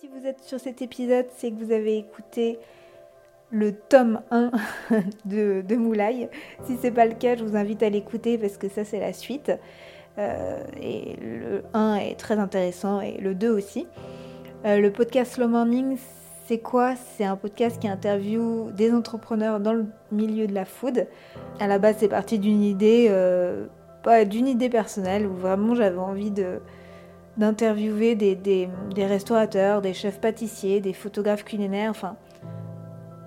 Si vous êtes sur cet épisode, c'est que vous avez écouté le tome 1 de, de Moulay. Si c'est pas le cas, je vous invite à l'écouter parce que ça c'est la suite. Euh, et le 1 est très intéressant et le 2 aussi. Euh, le podcast Slow Morning, c'est quoi? C'est un podcast qui interviewe des entrepreneurs dans le milieu de la food. À la base, c'est parti d'une idée, euh, pas d'une idée personnelle où vraiment j'avais envie de d'interviewer des, restaurateurs, des chefs pâtissiers, des photographes culinaires, enfin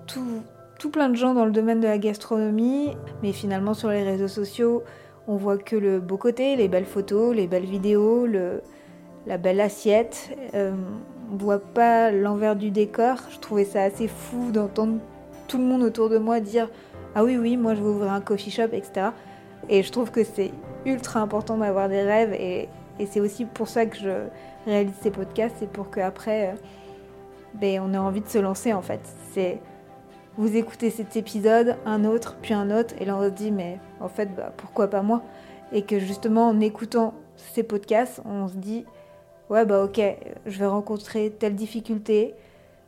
tout, plein de gens dans le domaine de la gastronomie. Mais finalement, sur les réseaux sociaux, on voit que le beau côté, les belles photos, les belles vidéos, la belle assiette. Euh, on voit pas l'envers du décor. Je trouvais ça assez fou d'entendre tout le monde autour de moi dire Ah oui, oui, moi je veux ouvrir un coffee shop, etc. Et je trouve que c'est ultra important d'avoir des rêves et, et c'est aussi pour ça que je réalise ces podcasts, c'est pour qu'après, euh, ben, on ait envie de se lancer en fait. C'est vous écoutez cet épisode, un autre, puis un autre, et là on se dit mais en fait bah, pourquoi pas moi? Et que justement en écoutant ces podcasts, on se dit ouais bah ok, je vais rencontrer telle difficulté,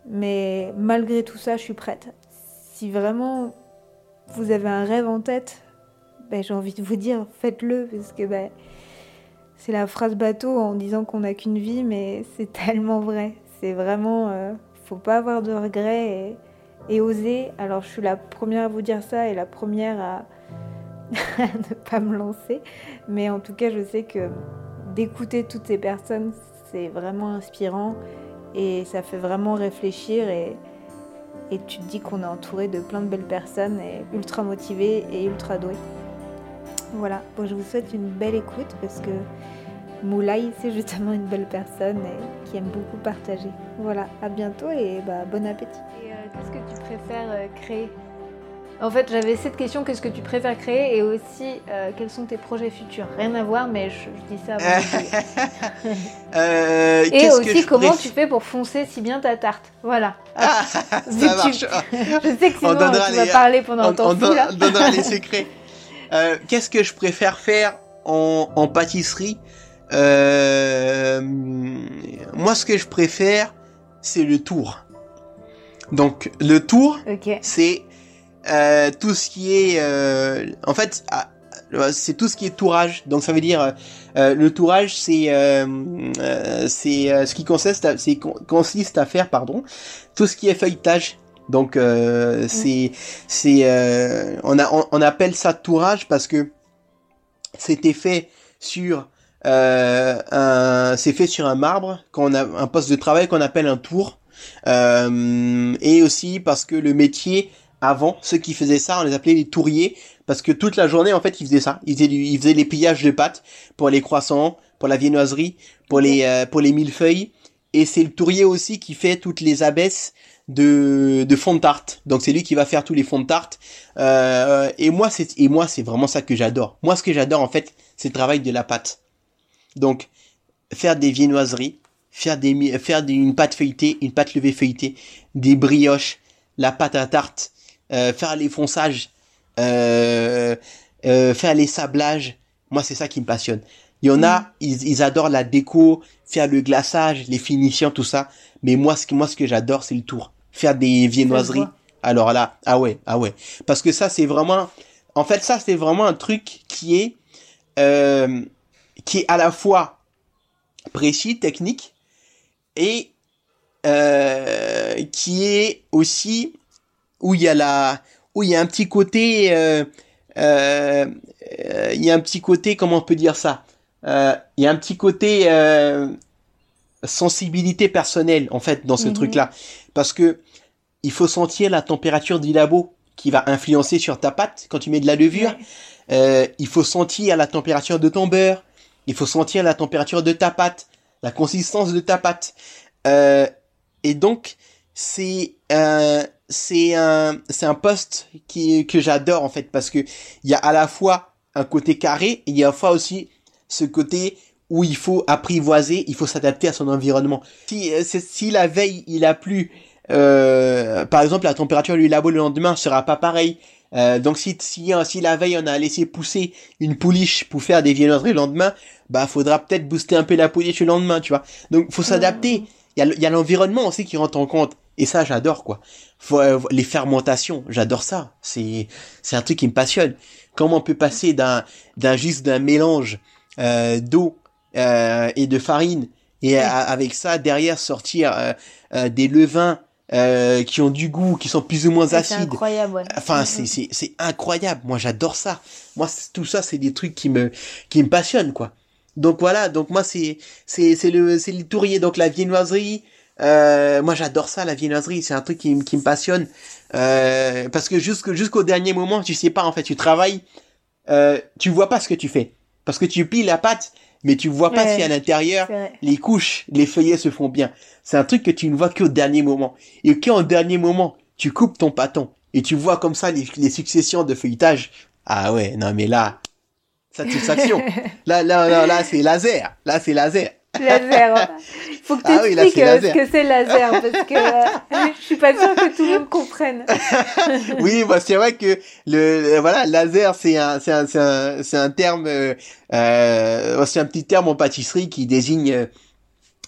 mais malgré tout ça, je suis prête. Si vraiment vous avez un rêve en tête, ben, j'ai envie de vous dire faites-le parce que ben, c'est la phrase bateau en disant qu'on n'a qu'une vie, mais c'est tellement vrai. C'est vraiment, euh, faut pas avoir de regrets et, oser. Alors je suis la première à vous dire ça et la première à, ne pas me lancer, mais en tout cas je sais que d'écouter toutes ces personnes, c'est vraiment inspirant et ça fait vraiment réfléchir et, et tu te dis qu'on est entouré de plein de belles personnes et ultra motivées et ultra douées. Voilà, bon, je vous souhaite une belle écoute parce que Moulay, c'est justement une belle personne et qui aime beaucoup partager. Voilà, à bientôt et bah, bon appétit. Et euh, qu'est-ce que tu préfères euh, créer? En fait, j'avais cette question qu'est-ce que tu préfères créer? Et aussi euh, quels sont tes projets futurs? Rien à voir, mais je, je dis ça avant. Euh, et aussi, comment préf- tu fais pour foncer si bien ta tarte? Voilà. Ah, ça marche. tu- Je sais que sinon On donnera tu vas parler pendant on, ton on fou don- là. donnera les secrets. Euh, Qu'est-ce que je préfère faire en, en pâtisserie Euh, Moi, ce que je préfère, c'est le tour. Donc, le tour, c'est euh, tout ce qui est... en fait, ah, c'est tout ce qui est tourage. Donc, ça veut dire... le tourage, c'est c'est ce qui consiste à, consiste à faire, pardon, tout ce qui est feuilletage. Donc euh, c'est c'est euh, on a on, on appelle ça tourage parce que c'était fait sur euh, un c'est fait sur un marbre quand on a un poste de travail qu'on appelle un tour. Euh, et aussi parce que le métier avant ceux qui faisaient ça on les appelait les touriers parce que toute la journée en fait ils faisaient ça. Ils faisaient du, ils faisaient les pillages de pâtes pour les croissants pour la viennoiserie pour les euh, pour les millefeuilles et c'est le tourier aussi qui fait toutes les abaisses de, de fond de tarte. Donc c'est lui qui va faire tous les fonds de tarte. Euh, et moi c'est et moi c'est vraiment ça que j'adore. Moi ce que j'adore en fait, c'est le travail de la pâte. Donc faire des viennoiseries, faire des faire des- une pâte feuilletée, une pâte levée feuilletée, des brioches, la pâte à tarte, euh, faire les fonçages, euh, euh, faire les sablages. Moi c'est ça qui me passionne. Il y en a, ils, ils adorent la déco, faire le glaçage, les finitions, tout ça. Mais moi, ce que, moi, ce que j'adore, c'est le tour. Faire des viennoiseries. Alors là, ah ouais, ah ouais. Parce que ça, c'est vraiment, en fait, ça, c'est vraiment un truc qui est, euh, qui est à la fois précis, technique, et euh, qui est aussi où il y a la, où il y a un petit côté, euh, euh, euh, il y a un petit côté, comment on peut dire ça? Euh, Il y a un petit côté euh, sensibilité personnelle en fait dans ce Mhm. truc-là, parce que il faut sentir la température du labo qui va influencer sur ta pâte quand tu mets de la levure. Ouais. Euh, il faut sentir la température de ton beurre. Il faut sentir la température de ta pâte, la consistance de ta pâte. Euh, et donc, c'est un, c'est un, c'est un poste qui, que j'adore en fait parce que il y a à la fois un côté carré et il y a à la fois aussi ce côté où il faut apprivoiser, il faut s'adapter à son environnement. Si, euh, si la veille il a plu, euh, par exemple la température du labo le lendemain sera pas pareille. Euh, donc si, si, si la veille on a laissé pousser une pouliche pour faire des viennoiseries le lendemain, bah faudra peut-être booster un peu la pouliche le lendemain, tu vois. Donc faut s'adapter. Il y a l'environnement aussi qui rentre en compte. Et ça, j'adore, quoi. Euh, les fermentations, j'adore ça. C'est, c'est un truc qui me passionne. Comment on peut passer d'un, d'un juste d'un mélange euh, d'eau euh, et de farine et avec ça derrière sortir euh, des levains qui ont du goût, qui sont plus ou moins acides. C'est incroyable. Ouais. Enfin, mm-hmm. c'est, c'est, c'est incroyable. Moi, j'adore ça. Moi, tout ça, c'est des trucs qui me, qui me passionnent, quoi. Donc voilà. Donc moi, c'est, c'est, c'est le, c'est le tourier. Donc la viennoiserie. Euh, moi, j'adore ça, la viennoiserie. C'est un truc qui, qui me passionne. Euh, parce que jusqu'au, jusqu'au dernier moment, tu sais pas, en fait, tu travailles, euh, tu vois pas ce que tu fais. Parce que tu plies la pâte, mais tu vois pas si à l'intérieur, les couches, les feuillets se font bien. C'est un truc que tu ne vois qu'au dernier moment. Et qu'au dernier moment, tu coupes ton pâton et tu vois comme ça les, les successions de feuilletage. Ah ouais, non mais là, satisfaction. là, là, là, là, c'est laser. Là, c'est laser. Laser. Faut que tu ah expliques euh, ce que c'est laser parce que euh, je suis pas sûre que tout le monde comprenne. oui, bah, c'est vrai que le, voilà laser c'est un c'est un c'est un, c'est un terme euh, euh, c'est un petit terme en pâtisserie qui désigne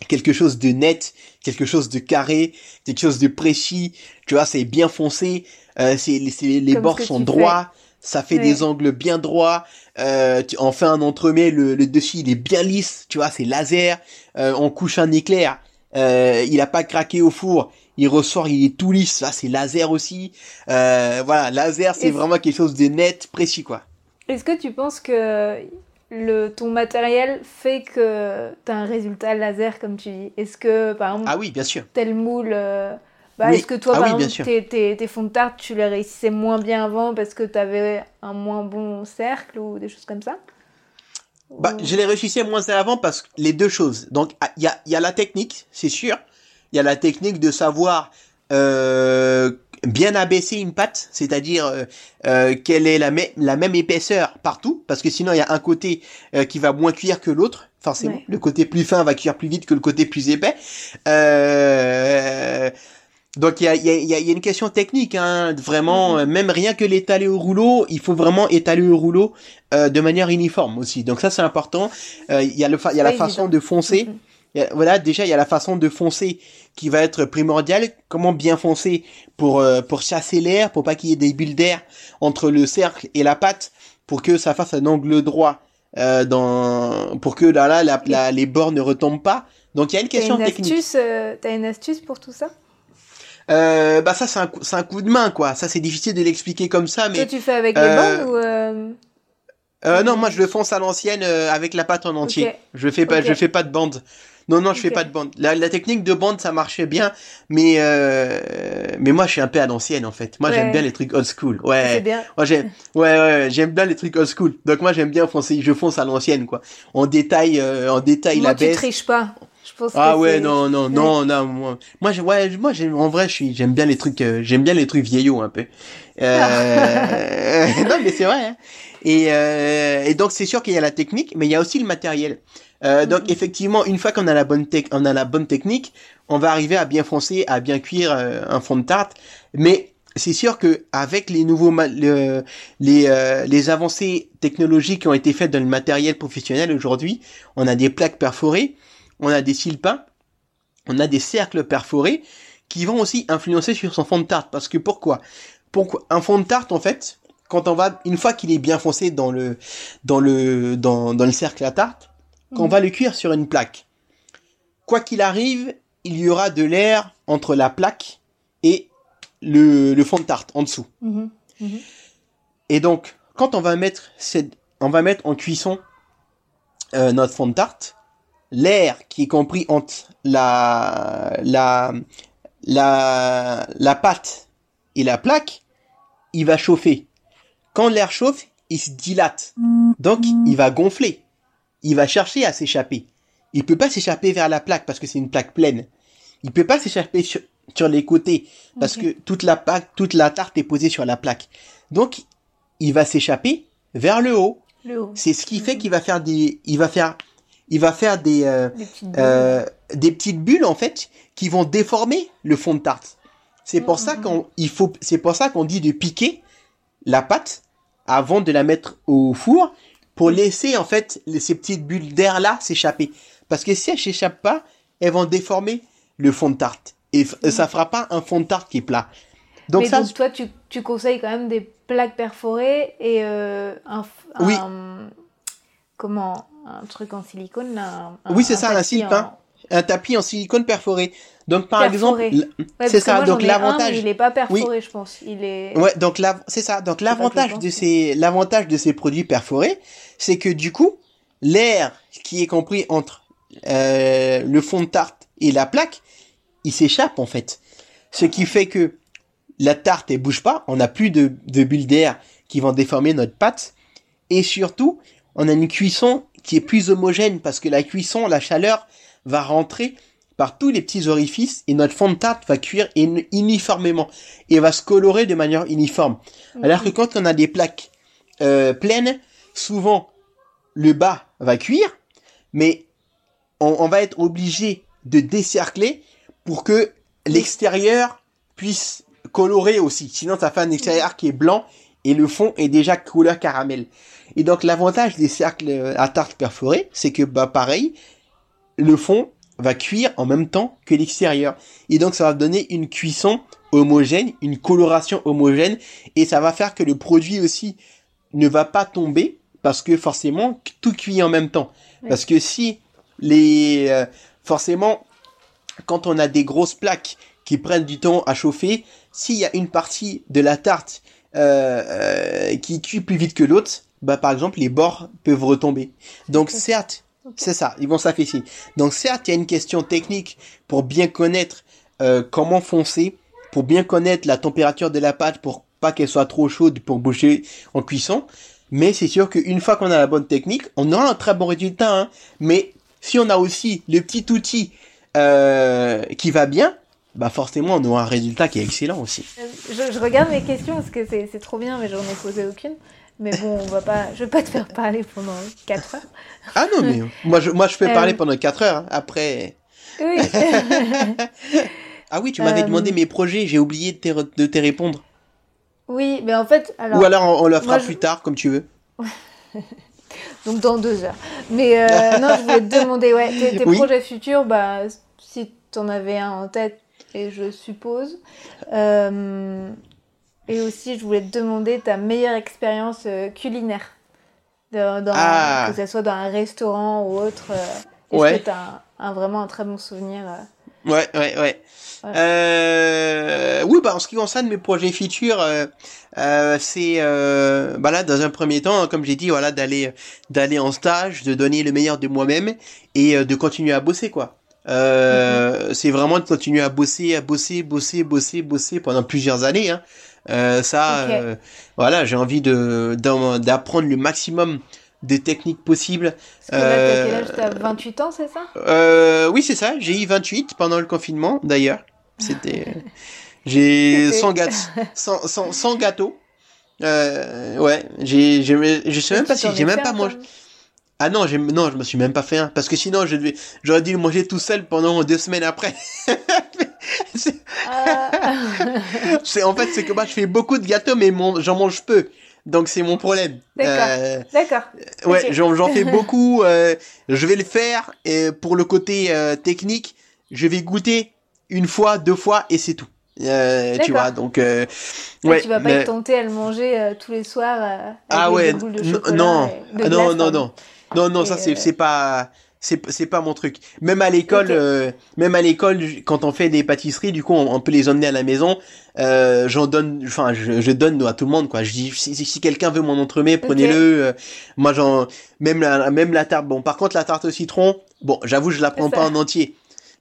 quelque chose de net, quelque chose de carré, quelque chose de précis. Tu vois, c'est bien foncé, euh, c'est les, les bords sont droits ça fait des angles bien droits. Euh, tu, on fait un entremets, le, le dessus il est bien lisse, tu vois, c'est laser. Euh, on couche un éclair, euh, il a pas craqué au four, il ressort, il est tout lisse. Ça c'est laser aussi. Voilà, laser c'est vraiment quelque chose de net, précis quoi. Est-ce que tu penses que le ton matériel fait que tu as un résultat laser comme tu dis? Est-ce que par exemple ah oui bien sûr tel moule bah, Est-ce que toi, ah par exemple, tes, tes, fonds de tarte, tu les réussissais moins bien avant parce que tu avais un moins bon cercle ou des choses comme ça? Bah, Je les réussissais moins bien avant parce que les deux choses. Donc, ah, il y a, y a la technique, c'est sûr. Il y a la technique de savoir euh, bien abaisser une pâte, c'est-à-dire euh, euh quelle est la, la même épaisseur partout, parce que sinon il y a un côté euh, qui va moins cuire que l'autre, forcément. Le côté plus fin va cuire plus vite que le côté plus épais. Euh, donc il y a, y, a, y a, une question technique, hein, vraiment, mm-hmm. même rien que l'étaler au rouleau, il faut vraiment étaler au rouleau euh, de manière uniforme aussi. Donc ça c'est important. Euh, il y a, le y a la façon de foncer. Mm-hmm. voilà, déjà il y a la façon de foncer qui va être primordiale. Comment bien foncer pour euh, pour chasser l'air, pour pas qu'il y ait des bulles d'air entre le cercle et la pâte, pour que ça fasse un angle droit. Euh, dans pour que là, là la, la, les bords ne retombent pas. Donc il y a une question une technique. Astuce, euh, T'as une astuce pour tout ça? Euh, bah ça c'est un, c'est un coup de main quoi. Ça c'est difficile de l'expliquer comme ça, mais. Toi tu fais avec les euh, bandes ou euh... Euh, non, moi je le fonce à l'ancienne euh, avec la pâte en entier. Je fais pas, je fais pas de bande. Non, non, je fais pas de bande. La, la, technique de bande, ça marchait bien, mais euh, mais moi je suis un peu à l'ancienne en fait. Moi j'aime bien les trucs old school. Ouais. Bien. Moi j'aime, ouais, ouais, j'aime bien les trucs old school. Donc moi j'aime bien foncer, je fonce à l'ancienne quoi. On détaille, euh, on détaille moi, la baisse. tu triches pas ah ouais non non non non moi moi je, ouais moi en vrai je suis j'aime bien les trucs euh, j'aime bien les trucs vieillots un peu. Euh... non mais c'est vrai hein. et euh... et donc c'est sûr qu'il y a la technique mais il y a aussi le matériel. Euh, donc effectivement une fois qu'on a la bonne tech on a la bonne technique on va arriver à bien foncer à bien cuire euh, un fond de tarte. Mais c'est sûr que avec les nouveaux les euh, les avancées technologiques qui ont été faites dans le matériel professionnel aujourd'hui, on a des plaques perforées on a des cils peints, on a des cercles perforés qui vont aussi influencer sur son fond de tarte. Parce que pourquoi? Pourquoi? Un fond de tarte, en fait, quand on va, une fois qu'il est bien foncé dans le, dans le, dans, dans le cercle à tarte, quand on mhm. va le cuire sur une plaque, quoi qu'il arrive, il y aura de l'air entre la plaque et le, le fond de tarte en dessous. Mhm. Mhm. Et donc, quand on va mettre cette, on va mettre en cuisson euh, notre fond de tarte, l'air qui est compris entre la, la, la, la pâte et la plaque, il va chauffer. Quand l'air chauffe, il se dilate. Donc, il va gonfler. Il va chercher à s'échapper. Il peut pas s'échapper vers la plaque parce que c'est une plaque pleine. Il peut pas s'échapper sur, les côtés parce que toute la plaque, toute la tarte est posée sur la plaque. Donc, il va s'échapper vers le haut. C'est ce qui fait qu'il va faire des, il va faire il va faire des, euh, des, petites euh, des, petites bulles en fait qui vont déformer le fond de tarte. C'est pour ça mm-hmm. qu'on il faut c'est pour ça qu'on dit de piquer la pâte avant de la mettre au four pour laisser en fait ces petites bulles d'air là s'échapper. Parce que si elles s'échappent pas, elles vont déformer le fond de tarte. Et f- ça fera pas un fond de tarte qui est plat. Donc Mais ça, donc, toi, tu, tu conseilles quand même des plaques perforées et euh, un, f- Oui. un- Comment? Un truc en silicone un- Oui, c'est ça, un tapis en- hein. un tapis en silicone perforé. Donc par Perforé. exemple, Ouais, c'est ça. moi, donc l'avantage. il est pas perforé, je pense. Il est. Ouais, donc c'est ça. Donc l'avantage de ces l'avantage de ces produits perforés, c'est que du coup, l'air qui est compris entre euh, le fond de tarte et la plaque, il s'échappe en fait. Ce qui fait que la tarte elle bouge pas, on n'a plus de, de bulles d'air qui vont déformer notre pâte et surtout, on a une cuisson qui est plus homogène parce que la cuisson, la chaleur va rentrer par tous les petits orifices et notre fond de tarte va cuire in- uniformément et va se colorer de manière uniforme. Alors que quand on a des plaques euh, pleines, souvent le bas va cuire, mais on, on va être obligé de décercler pour que l'extérieur puisse colorer aussi. Sinon, ça fait un extérieur qui est blanc et le fond est déjà couleur caramel. Et donc, l'avantage des cercles à tarte perforés, c'est que, bah, pareil, le fond va cuire en même temps que l'extérieur. Et donc, ça va donner une cuisson homogène, une coloration homogène, et ça va faire que le produit aussi ne va pas tomber, parce que forcément, tout cuit en même temps. Parce que si les, euh, forcément, quand on a des grosses plaques qui prennent du temps à chauffer, s'il y a une partie de la tarte euh, euh, qui cuit plus vite que l'autre, bah par exemple les bords peuvent retomber. Donc certes, c'est ça, ils vont s'affaisser. Donc certes, il y a une question technique pour bien connaître euh, comment foncer, pour bien connaître la température de la pâte pour pas qu'elle soit trop chaude pour boucher en cuisson. Mais c'est sûr qu'une fois qu'on a la bonne technique, on aura un très bon résultat. Hein. Mais si on a aussi le petit outil euh, qui va bien, bah forcément on aura un résultat qui est excellent aussi. Euh, Je, je regarde mes questions parce que c'est c'est trop bien, mais j'en ai posé aucune. Mais bon, on va pas, je vais pas te faire parler pendant 4 heures. Ah non mais moi je moi je peux Euh, parler pendant 4 heures. hein. Après Oui. ah oui tu m'avais Euh, demandé mes projets, j'ai oublié de te, de te répondre. oui, mais en fait, alors, Ou alors on, on le fera moi, je- plus tard comme tu veux. donc dans deux heures. Mais euh, non, je voulais te demander, ouais, tes, tes Oui. projets futurs, bah, si t'en avais un en tête, et je suppose. Euh, et aussi, je voulais te demander ta meilleure expérience euh, culinaire. Dans, Ah. Que ce soit dans un restaurant ou autre. euh, Est-ce Ouais. que t'as un, un- vraiment un très bon souvenir Ouais, ouais, ouais. Voilà. Euh, oui, bah, en ce qui concerne mes projets futurs, euh, euh, c'est, bah là, dans un premier temps, comme j'ai dit, voilà, d'aller, d'aller en stage, de donner le meilleur de moi-même et de continuer à bosser, quoi. Euh, c'est vraiment de continuer à bosser, à bosser, bosser, bosser, bosser pendant plusieurs années. Hein. Euh, ça, euh, voilà, j'ai envie de d'apprendre le maximum de techniques possibles. Parce que là, t'as quel Euh, âge? T'as 28 ans, c'est ça? Euh, oui, c'est ça. J'ai eu 28 pendant le confinement, d'ailleurs. C'était. J'ai C'était- 100 gâteaux. 100, 100, 100 gâteaux. Euh, ouais, j'ai, je sais même pas si j'ai même pas mangé. Ah non, j'ai, non, je me suis même pas fait un. Parce que sinon, je devais, j'aurais dû le manger tout seul pendant deux semaines après. c'est, Ah. c'est- en fait, c'est que moi, je fais beaucoup de gâteaux, mais mon, j'en mange peu. Donc, c'est mon problème. D'accord. Euh, D'accord. Ouais, Ok. j'en, j'en fais beaucoup. euh, je vais le faire. Et pour le côté euh, technique, je vais goûter une fois, deux fois et c'est tout. Euh, tu vois, donc euh, ouais. tu vas pas mais- être tenté à le manger euh, tous les soirs euh, ah ouais, de non, et de Ah, glace, non, non, pardon. non, non, non, Et, ça c'est euh, c'est pas c'est c'est pas mon truc. Même à l'école, euh, même à l'école, quand on fait des pâtisseries, du coup, on, on peut les emmener à la maison. Euh, j'en donne, enfin, je, je donne à tout le monde, quoi. Je dis, si, si, quelqu'un veut mon entremets, prenez-le. Euh, moi, j'en, même la, même la tarte. Bon, par contre, la tarte au citron, bon, j'avoue, je la prends pas en entier.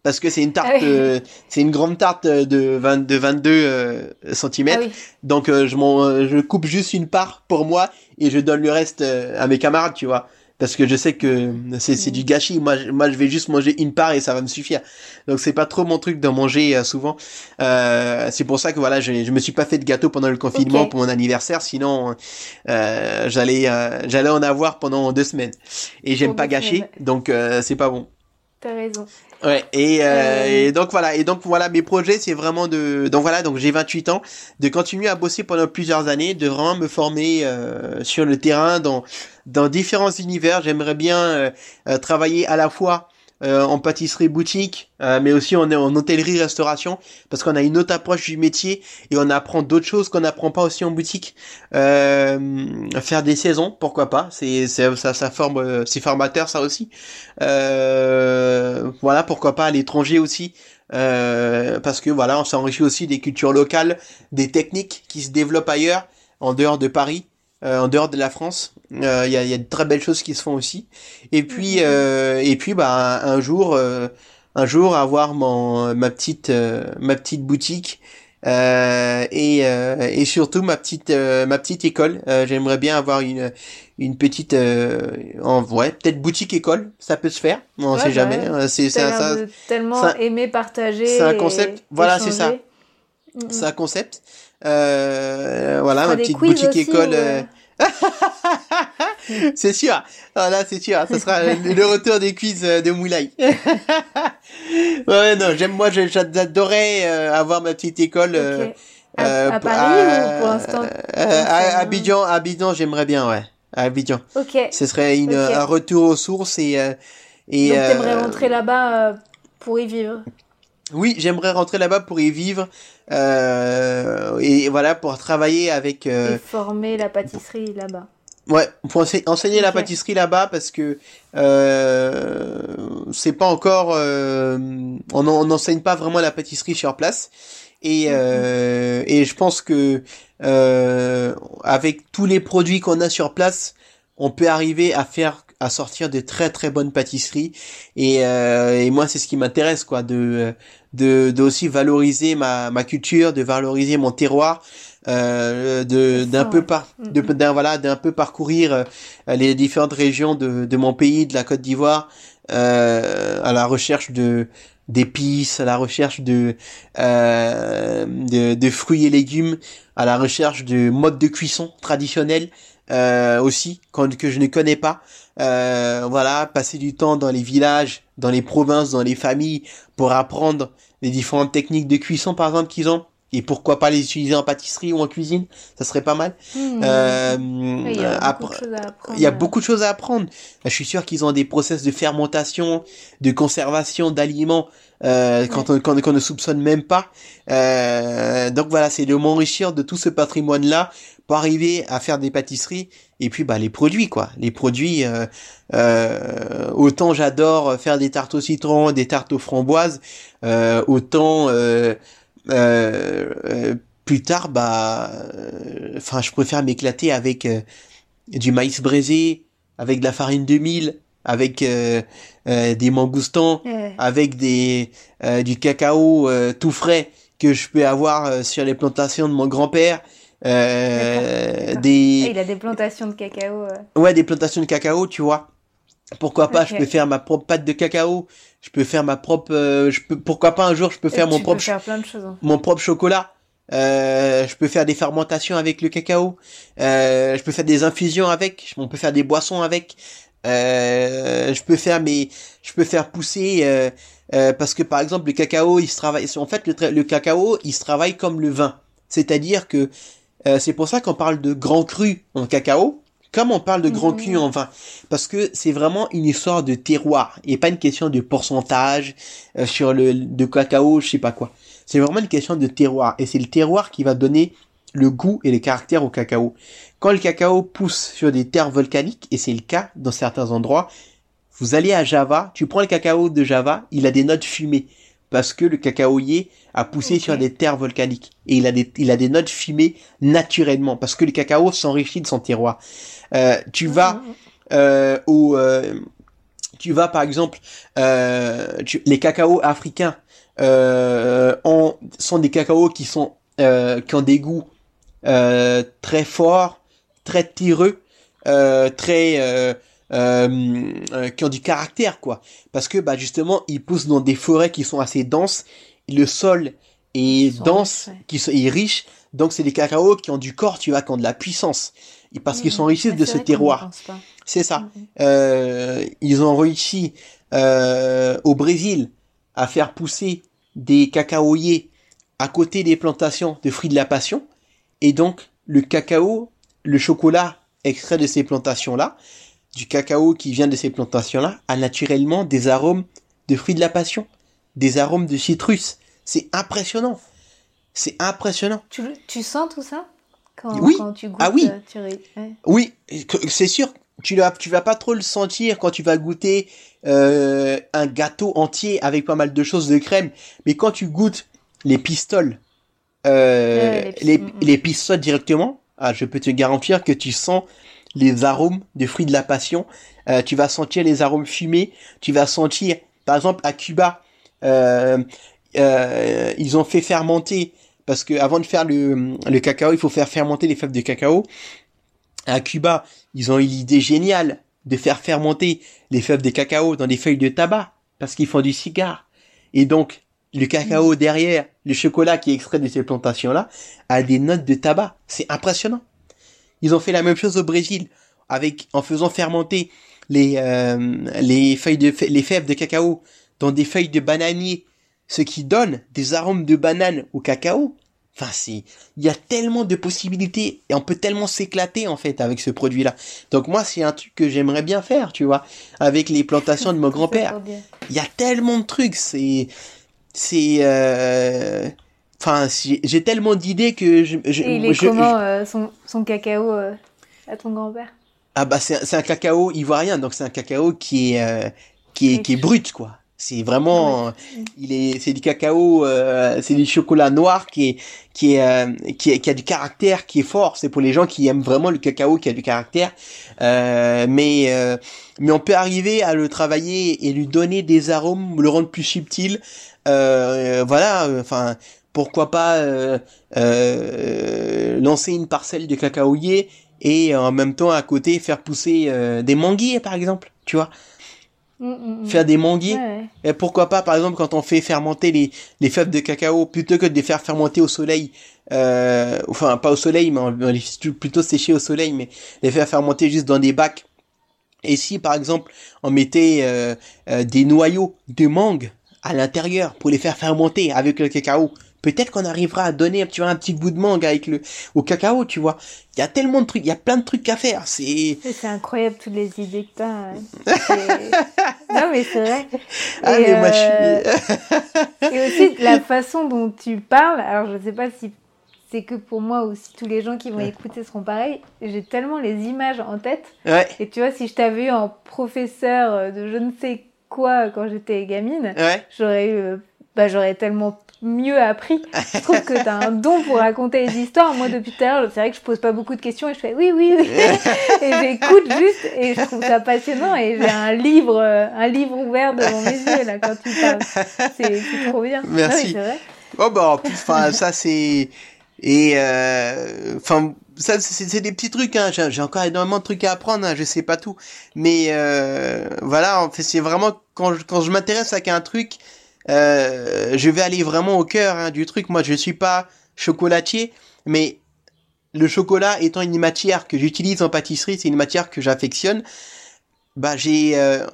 Parce que c'est une tarte, Ah oui. euh, c'est une grande tarte de, 20, de 22 euh, cm. Ah oui. Donc euh, je, m'en, euh, je coupe juste une part pour moi et je donne le reste euh, à mes camarades, tu vois. Parce que je sais que c'est, c'est du gâchis. Moi, je- moi, je vais juste manger une part et ça va me suffire. Donc c'est pas trop mon truc d'en manger euh, souvent. Euh, c'est pour ça que voilà, je, je me suis pas fait de gâteau pendant le confinement pour mon anniversaire. Sinon, euh, j'allais, euh, j'allais en avoir pendant deux semaines. Et j'aime pas gâcher, semaines. donc euh, c'est pas bon. T'as raison. Ouais, et, euh, Euh, et donc voilà, et donc voilà, mes projets, c'est vraiment de, donc voilà, donc j'ai 28 ans, de continuer à bosser pendant plusieurs années, de vraiment me former euh, sur le terrain dans dans différents univers. J'aimerais bien euh, euh, travailler à la fois euh, en pâtisserie boutique, euh, mais aussi on est en hôtellerie restauration parce qu'on a une autre approche du métier et on apprend d'autres choses qu'on n'apprend pas aussi en boutique. Euh, faire des saisons, pourquoi pas C'est ça, ça forme, c'est formateur ça aussi. voilà, pourquoi pas à l'étranger aussi. parce que voilà, on s'enrichit aussi des cultures locales, des techniques qui se développent ailleurs, en dehors de Paris. Euh, en dehors de la France. Il euh, y, a, y, a, de très belles choses qui se font aussi. Et puis, euh, et puis, bah, un jour, un jour, avoir mon ma petite ma petite boutique. et, et surtout ma petite ma petite école j'aimerais bien avoir une une petite en ouais peut-être boutique école ça peut se faire on sait bah jamais hein, c'est ça, tellement aimer partager c'est un concept voilà c'est ça c'est un concept euh, voilà, ma petite boutique école. Euh. c'est sûr. Voilà, c'est sûr. Ce sera le retour des quiz euh, de Moulay. ouais, non, j'aime, moi, j'adorais avoir ma petite école. À, Paris ou pour l'instant à, Abidjan, Abidjan, j'aimerais bien, ouais. À Abidjan. Ok. Ce serait une, un retour aux sources et. et Donc, t'aimerais rentrer là-bas pour y vivre? Oui, j'aimerais rentrer là-bas pour y vivre et voilà pour travailler avec. Euh, et former la pâtisserie là-bas. Ouais, pour enseigner la pâtisserie là-bas parce que euh, c'est pas encore, euh, on n'enseigne pas vraiment la pâtisserie sur place et mhm. euh, et je pense que euh, avec tous les produits qu'on a sur place, on peut arriver à faire à sortir de très très bonnes pâtisseries et, euh, et moi c'est ce qui m'intéresse quoi de de, de aussi valoriser ma, ma culture, de valoriser mon terroir, euh, de d'un peu par mm, de mm. d'un voilà d'un peu parcourir euh, les différentes régions de, de mon pays, de la Côte d'Ivoire, euh, à la recherche de d'épices, à la recherche de, euh, de, de fruits et légumes, à la recherche de modes de cuisson traditionnels euh, aussi que je ne connais pas. Euh, voilà, passer du temps dans les villages, dans les provinces, dans les familles pour apprendre les différentes techniques de cuisson par exemple qu'ils ont et pourquoi pas les utiliser en pâtisserie ou en cuisine? Ça serait pas mal. Euh, il y a, beaucoup, de choses à apprendre. il y a beaucoup de choses à apprendre. Je suis sûr qu'ils ont des process de fermentation de conservation d'aliments euh, quand, on, quand, ne soupçonne même pas. Euh, donc voilà c'est de m'enrichir de tout ce patrimoine là pour arriver à faire des pâtisseries et puis bah les produits quoi. Les produits euh, euh, autant j'adore faire des tartes au citron des tartes aux framboises euh, autant euh, euh, plus tard bah enfin je préfère m'éclater avec du maïs braisé avec de la farine de mil avec des mangoustans avec des du cacao tout frais que je peux avoir sur les plantations de mon grand-père euh, des... Ah, il a des plantations de cacao. Euh. Ouais, des plantations de cacao, tu vois. Pourquoi pas, je peux faire ma propre pâte de cacao. Je peux faire ma propre, euh, je peux, pourquoi pas un jour, je peux faire mon propre, plein de choses, hein. mon propre chocolat. Euh, je peux faire des fermentations avec le cacao. Euh, je peux faire des infusions avec. On peut faire des boissons avec. Euh, je peux faire mes, je peux faire pousser euh, parce que par exemple le cacao, il se travaille. En fait, le, le cacao, il se travaille comme le vin. C'est-à-dire que euh, c'est pour ça qu'on parle de grand cru en cacao, comme on parle de grand cru mhm. en vin. Parce que c'est vraiment une histoire de terroir, et pas une question de pourcentage euh, sur le de cacao, je sais pas quoi. C'est vraiment une question de terroir, et c'est le terroir qui va donner le goût et les caractères au cacao. Quand le cacao pousse sur des terres volcaniques, et c'est le cas dans certains endroits, vous allez à Java, tu prends le cacao de Java, il a des notes fumées parce que le cacaoyer a poussé sur des terres volcaniques et il a des il a des notes fumées naturellement parce que le cacao s'enrichit de son terroir. Euh, tu vas euh, au euh, tu vas par exemple les cacaos africains ont, sont des cacaos qui sont qui ont des goûts très forts, très tireux, très euh, euh, qui ont du caractère quoi. Parce que bah justement ils poussent dans des forêts qui sont assez denses. Le sol est dense qui sont, est riche. Donc c'est des cacao qui ont du corps tu vois qui ont de la puissance parce qu'ils sont riches de ce terroir c'est ça euh, ils ont réussi euh, au Brésil à faire pousser des cacaoyers à côté des plantations de fruits de la passion et donc le cacao le chocolat extrait de ces plantations là du cacao qui vient de ces plantations-là a naturellement des arômes de fruits de la passion, des arômes de citrus. C'est impressionnant. C'est impressionnant. Tu, tu, sens tout ça? Quand, oui. quand tu goûtes Ah oui. euh, tu ré- ouais. Oui, c'est sûr. Tu vas, tu vas pas trop le sentir quand tu vas goûter euh, un gâteau entier avec pas mal de choses de crème. Mais quand tu goûtes les pistoles, euh, Ouais, les les, pis- les pistoles directement, ah, je peux te garantir que tu sens les arômes des fruits de la passion. Euh, tu vas sentir les arômes fumés. Tu vas sentir, par exemple, à Cuba, ils ont fait fermenter parce que avant de faire le, le cacao, il faut faire fermenter les fèves de cacao. À Cuba, ils ont eu l'idée géniale de faire fermenter les fèves de cacao dans des feuilles de tabac parce qu'ils font du cigare. Et donc, le cacao derrière, le chocolat qui est extrait de ces plantations-là, a des notes de tabac. C'est impressionnant. Ils ont fait la même chose au Brésil avec en faisant fermenter les euh, les feuilles de les fèves de cacao dans des feuilles de bananier, ce qui donne des arômes de banane au cacao. Enfin, c'est il y a tellement de possibilités et on peut tellement s'éclater en fait avec ce produit-là. Donc moi, c'est un truc que j'aimerais bien faire, tu vois, avec les plantations de mon grand-père. Il y a tellement de trucs, c'est c'est euh, enfin j'ai tellement d'idées que je, je, Et il est je- comment euh, son, son cacao euh, à ton grand-père? Ah bah c'est c'est un cacao ivoirien donc c'est un cacao qui est euh, qui est qui est brut quoi. C'est vraiment il est c'est du cacao euh, c'est du chocolat noir qui est qui est, euh, qui est qui a du caractère qui est fort, c'est pour les gens qui aiment vraiment le cacao qui a du caractère. Euh, mais euh, mais on peut arriver à le travailler et lui donner des arômes, le rendre plus subtil. Euh, voilà, euh, enfin pourquoi pas euh, euh, lancer une parcelle de cacaoyer et en même temps à côté faire pousser euh, des manguiers par exemple, tu vois, Mm, mm, mm. faire des. Ouais, ouais. Et pourquoi pas, par exemple, quand on fait fermenter les, les fèves de cacao, plutôt que de les faire fermenter au soleil, euh, enfin pas au soleil, mais on, on les fait plutôt sécher au soleil, mais les faire fermenter juste dans des bacs. Et si, par exemple, on mettait euh, euh, des noyaux de mangue à l'intérieur pour les faire fermenter avec le cacao, peut-être qu'on arrivera à donner tu vois, un petit goût de mangue avec le au cacao, tu vois. Il y a tellement de trucs, il y a plein de trucs à faire. C'est incroyable toutes les idées que t'as. ouais. C'est- non mais c'est vrai. ah Et, mais moi je euh, suis Et aussi la façon dont tu parles, alors je sais pas si c'est que pour moi ou si tous les gens qui vont écouter seront pareils, j'ai tellement les images en tête. ouais Et tu vois, si je t'avais eu en professeur de je ne sais quoi quand j'étais gamine, ouais j'aurais eu, euh, bah, j'aurais tellement mieux appris. Je trouve que tu as un don pour raconter les histoires. Moi, depuis tout à l'heure, c'est vrai que je pose pas beaucoup de questions et je fais oui, oui, oui. et j'écoute juste et je trouve ça passionnant et j'ai un livre, euh, un livre ouvert devant mes yeux là quand tu parles. C'est trop bien. Merci. Ah c'est vrai. Oh bah en plus, enfin ça c'est et euh, enfin ça c'est des petits trucs hein. J'ai encore énormément de trucs à apprendre. Hein. Je sais pas tout, mais euh, voilà. En fait, c'est vraiment quand je, quand je m'intéresse à un truc, je vais aller vraiment au cœur hein, du truc. Moi, je suis pas chocolatier, mais le chocolat étant une matière que j'utilise en pâtisserie, c'est une matière que j'affectionne. Bah j'ai euh,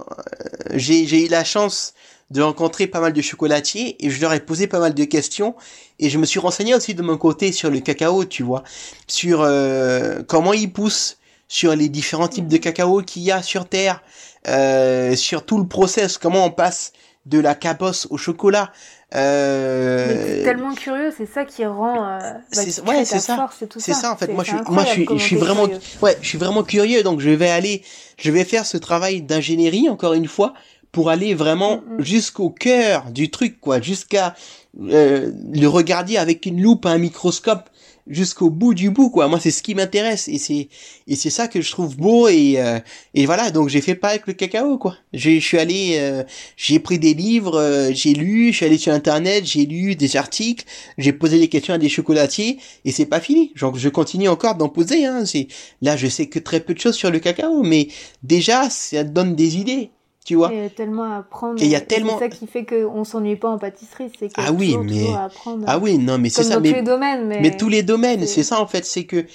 j'ai eu la chance de rencontrer pas mal de chocolatiers et je leur ai posé pas mal de questions et je me suis renseigné aussi de mon côté sur le cacao, tu vois, sur euh, comment il pousse, sur les différents types de cacao qu'il y a sur terre, euh, sur tout le process, comment on passe de la cabosse au chocolat. Euh, tellement curieux, c'est ça qui rend. euh, bah, c'est- ouais, c'est ça. C'est ça. ça en fait. Moi je suis, moi je suis, je suis vraiment, curieux. ouais, je suis vraiment curieux. Donc je vais aller, je vais faire ce travail d'ingénierie encore une fois pour aller vraiment Mm, mm. jusqu'au cœur du truc, quoi, jusqu'à euh, le regarder avec une loupe, un microscope, jusqu'au bout du bout, quoi. Moi c'est ce qui m'intéresse et c'est et c'est ça que je trouve beau et euh, et voilà. Donc j'ai fait pas avec le cacao, quoi. J'ai- Je suis allé, euh, j'ai pris des livres, euh, j'ai lu, je suis allé sur internet, j'ai lu des articles, j'ai posé des questions à des chocolatiers et c'est pas fini. Genre, je continue encore d'en poser. Hein. C'est là, je sais que très peu de choses sur le cacao, mais déjà, ça donne des idées, tu vois. Il y a tellement à apprendre. Et il y a tellement- C'est ça qui fait qu'on s'ennuie pas en pâtisserie, c'est qu'il y a Ah oui, toujours, mais- à apprendre. Ah oui, non, mais c'est ça. dans Mais, tous les domaines, mais. mais tous les domaines, c'est- ça en fait. C'est que,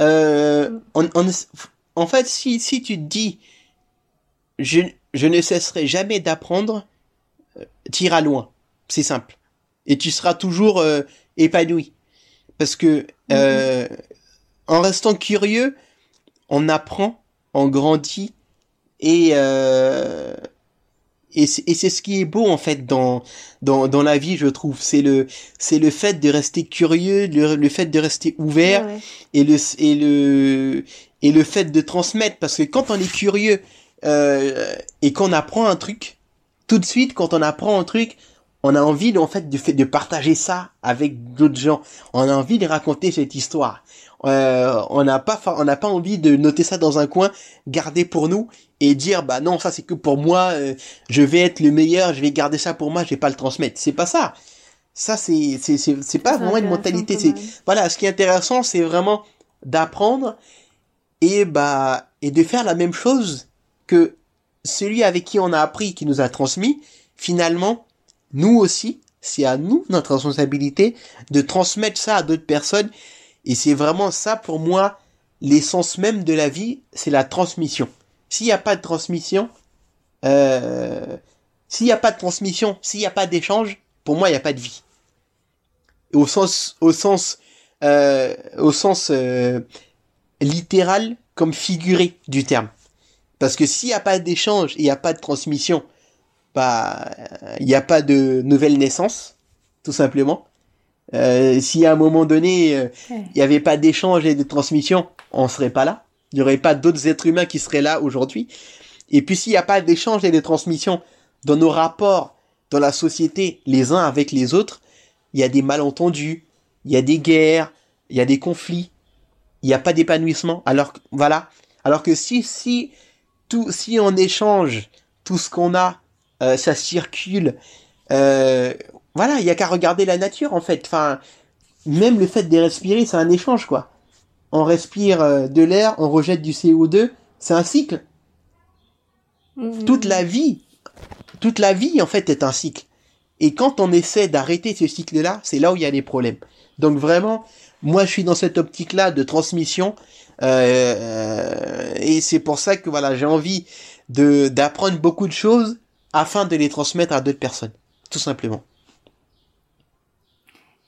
euh, Mm. on, on- en fait, si si tu te dis, je je ne cesserai jamais d'apprendre, euh, t'iras loin. C'est simple. Et tu seras toujours euh, épanoui. Parce que euh, en restant curieux, on apprend, on grandit et euh, et c'est ce qui est beau en fait dans dans dans la vie je trouve. C'est le c'est le fait de rester curieux le, le fait de rester ouvert et le et le et le fait de transmettre. Parce que quand on est curieux euh, et qu'on apprend un truc tout de suite quand on apprend un truc on a envie en fait de, de partager ça avec d'autres gens. On a envie de raconter cette histoire euh, on n'a pas on n'a pas envie de noter ça dans un coin garder pour nous et dire bah non ça c'est que pour moi euh, je vais être le meilleur je vais garder ça pour moi je vais pas le transmettre. C'est pas ça. Ça c'est c'est c'est c'est pas vraiment une mentalité. c'est voilà ce qui est intéressant c'est vraiment d'apprendre et bah et de faire la même chose que celui avec qui on a appris qui nous a transmis. Finalement nous aussi c'est à nous notre responsabilité de transmettre ça à d'autres personnes et c'est vraiment ça pour moi l'essence même de la vie c'est la transmission s'il n'y a pas de transmission, euh, s'il n'y a pas de transmission, s'il n'y a pas d'échange, pour moi, il n'y a pas de vie. Au sens, au sens, euh, au sens euh, littéral comme figuré du terme. Parce que s'il n'y a pas d'échange il n'y a pas de transmission, bah, il n'y a pas de nouvelle naissance, tout simplement. Euh, si à un moment donné, euh, il n'y avait pas d'échange et de transmission, on serait pas là. Il n'y aurait pas d'autres êtres humains qui seraient là aujourd'hui. Et puis s'il n'y a pas d'échange et de transmission dans nos rapports dans la société les uns avec les autres, il y a des malentendus, il y a des guerres, il y a des conflits, il n'y a pas d'épanouissement. Alors voilà. Alors que si si tout si on échange tout ce qu'on a, euh, ça circule. Euh, voilà, il y a qu'à regarder la nature en fait. Enfin, même le fait de respirer, c'est un échange quoi on respire euh, de l'air, on rejette du CO2, c'est un cycle. Mhm. Toute la vie, toute la vie en fait est un cycle. Et quand on essaie d'arrêter ce cycle-là, c'est là où il y a des problèmes. Donc vraiment, moi je suis dans cette optique-là de transmission, euh, et c'est pour ça que voilà, j'ai envie de d'apprendre beaucoup de choses afin de les transmettre à d'autres personnes, tout simplement.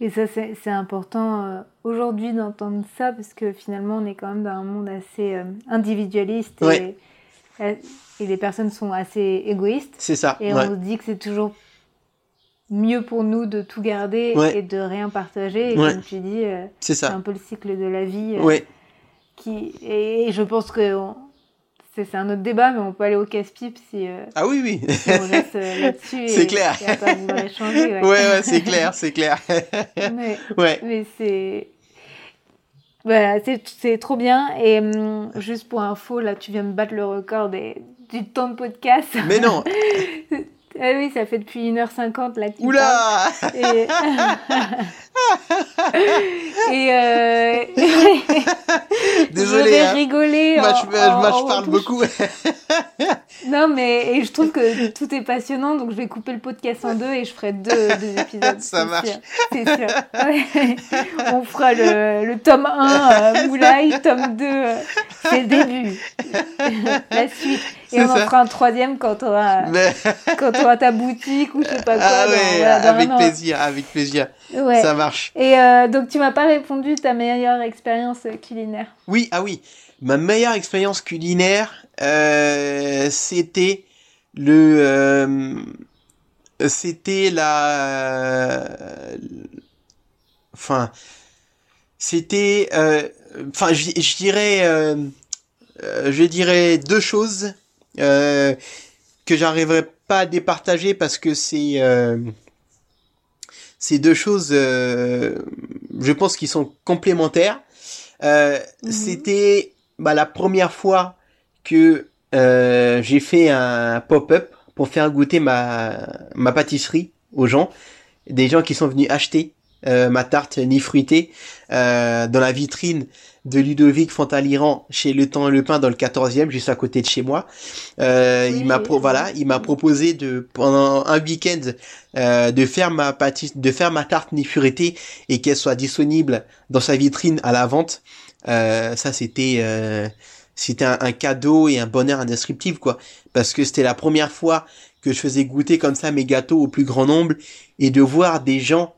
Et ça, c'est important euh, aujourd'hui d'entendre ça, parce que finalement, on est quand même dans un monde assez euh, individualiste et, et, les personnes sont assez égoïstes. C'est ça. Et on se dit que c'est toujours mieux pour nous de tout garder et de rien partager. Et comme tu dis, euh, c'est un peu le cycle de la vie. Qui, et, je pense que c'est un autre débat, mais on peut aller au casse-pipe si. Euh, ah oui, oui. on reste euh, là-dessus. c'est clair. ouais. ouais, c'est clair, c'est clair. mais, ouais. Mais c'est. Voilà, c'est trop bien. Et hum, juste pour info, là, tu viens de battre le record des, du temps de podcast. Mais non Ah oui, ça fait depuis 1h50 là. Oula Et, et euh... Désolé. Je vais hein. rigoler. Moi, je, je parle beaucoup. non, mais et je trouve que tout est passionnant, donc je vais couper le podcast en deux et je ferai deux, deux épisodes. Ça marche. C'est sûr. On fera le, le tome 1, euh, Moulay, tome 2, euh, c'est le début. La suite. Et on en fera un troisième quand tu auras, quand auras ta boutique ou je sais pas quoi. Ah ouais, avec plaisir, avec plaisir. Ça marche. Et euh, donc tu m'as pas répondu ta meilleure expérience culinaire. Oui, ah oui. Ma meilleure expérience culinaire, euh, c'était le, euh, c'était la, enfin, c'était, euh, enfin, je, dirais, euh, je dirais deux choses euh, que j'arriverai pas à départager parce que c'est euh, c'est deux choses, euh, je pense, qui sont complémentaires. Euh, mhm. C'était bah, la première fois que euh, j'ai fait un pop-up pour faire goûter ma ma pâtisserie aux gens, des gens qui sont venus acheter euh, ma tarte ni fruitée euh, dans la vitrine de Ludovic Fontaliran chez Le Temps et le Pain dans le 14e, juste à côté de chez moi. Euh, il m'a voilà, il m'a proposé de pendant un week-end euh, de faire ma pâtisse, de faire ma tarte ni fruitée et qu'elle soit disponible dans sa vitrine à la vente. Euh, ça c'était euh, c'était un, un, cadeau et un bonheur indescriptible quoi, parce que c'était la première fois que je faisais goûter comme ça mes gâteaux au plus grand nombre et de voir des gens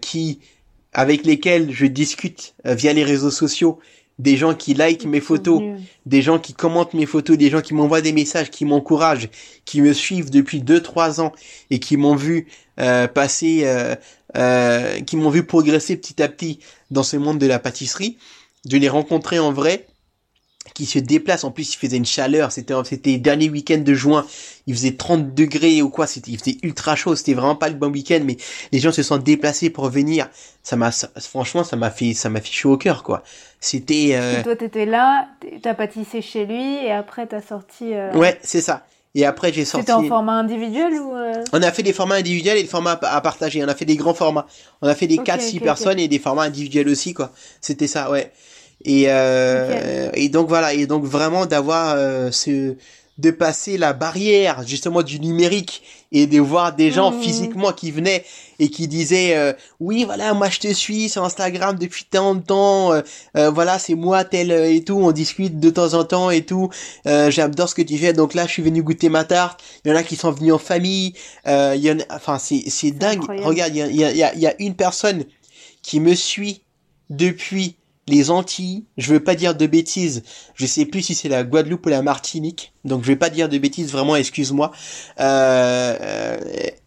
qui avec lesquels je discute euh, via les réseaux sociaux des gens qui likent mes photos, des gens qui commentent mes photos, des gens qui m'envoient des messages, qui m'encouragent, qui me suivent depuis 2-3 ans et qui m'ont vu euh, passer, euh, euh, qui m'ont vu progresser petit à petit dans ce monde de la pâtisserie, de les rencontrer en vrai, qui se déplacent. En plus, il faisait une chaleur. C'était, c'était dernier week-end de juin. Il faisait 30 degrés ou quoi. C'était, il faisait ultra chaud. C'était vraiment pas le bon week-end, mais les gens se sont déplacés pour venir. Ça m'a, franchement, ça m'a fait, ça m'a fait chaud au cœur, quoi. C'était. Euh... Toi, t'étais là, t'as pâtissé chez lui, et après t'as sorti. Euh... Ouais, c'est ça. Et après, j'ai sorti. C'était en format individuel ou euh? On a fait des formats individuels et des formats à partager. On a fait des grands formats. On a fait des 4-6 personnes et des formats individuels aussi, quoi. C'était ça, ouais. Et, euh, et donc voilà, et donc vraiment d'avoir euh, ce de passer la barrière justement du numérique et de voir des gens mmh. physiquement qui venaient et qui disaient euh, oui voilà moi je te suis sur Instagram depuis tant de temps. Euh, euh, voilà c'est moi tel et tout. On discute de temps en temps et tout. J'adore ce que tu fais donc là je suis venu goûter ma tarte. Il y en a qui sont venus en famille. Il y en a, enfin c'est c'est dingue. Regarde il y a, il y, a, il y a une personne qui me suit depuis les Antilles, je veux pas dire de bêtises, je sais plus si c'est la Guadeloupe ou la Martinique, donc je vais pas dire de bêtises, vraiment excuse-moi. Euh,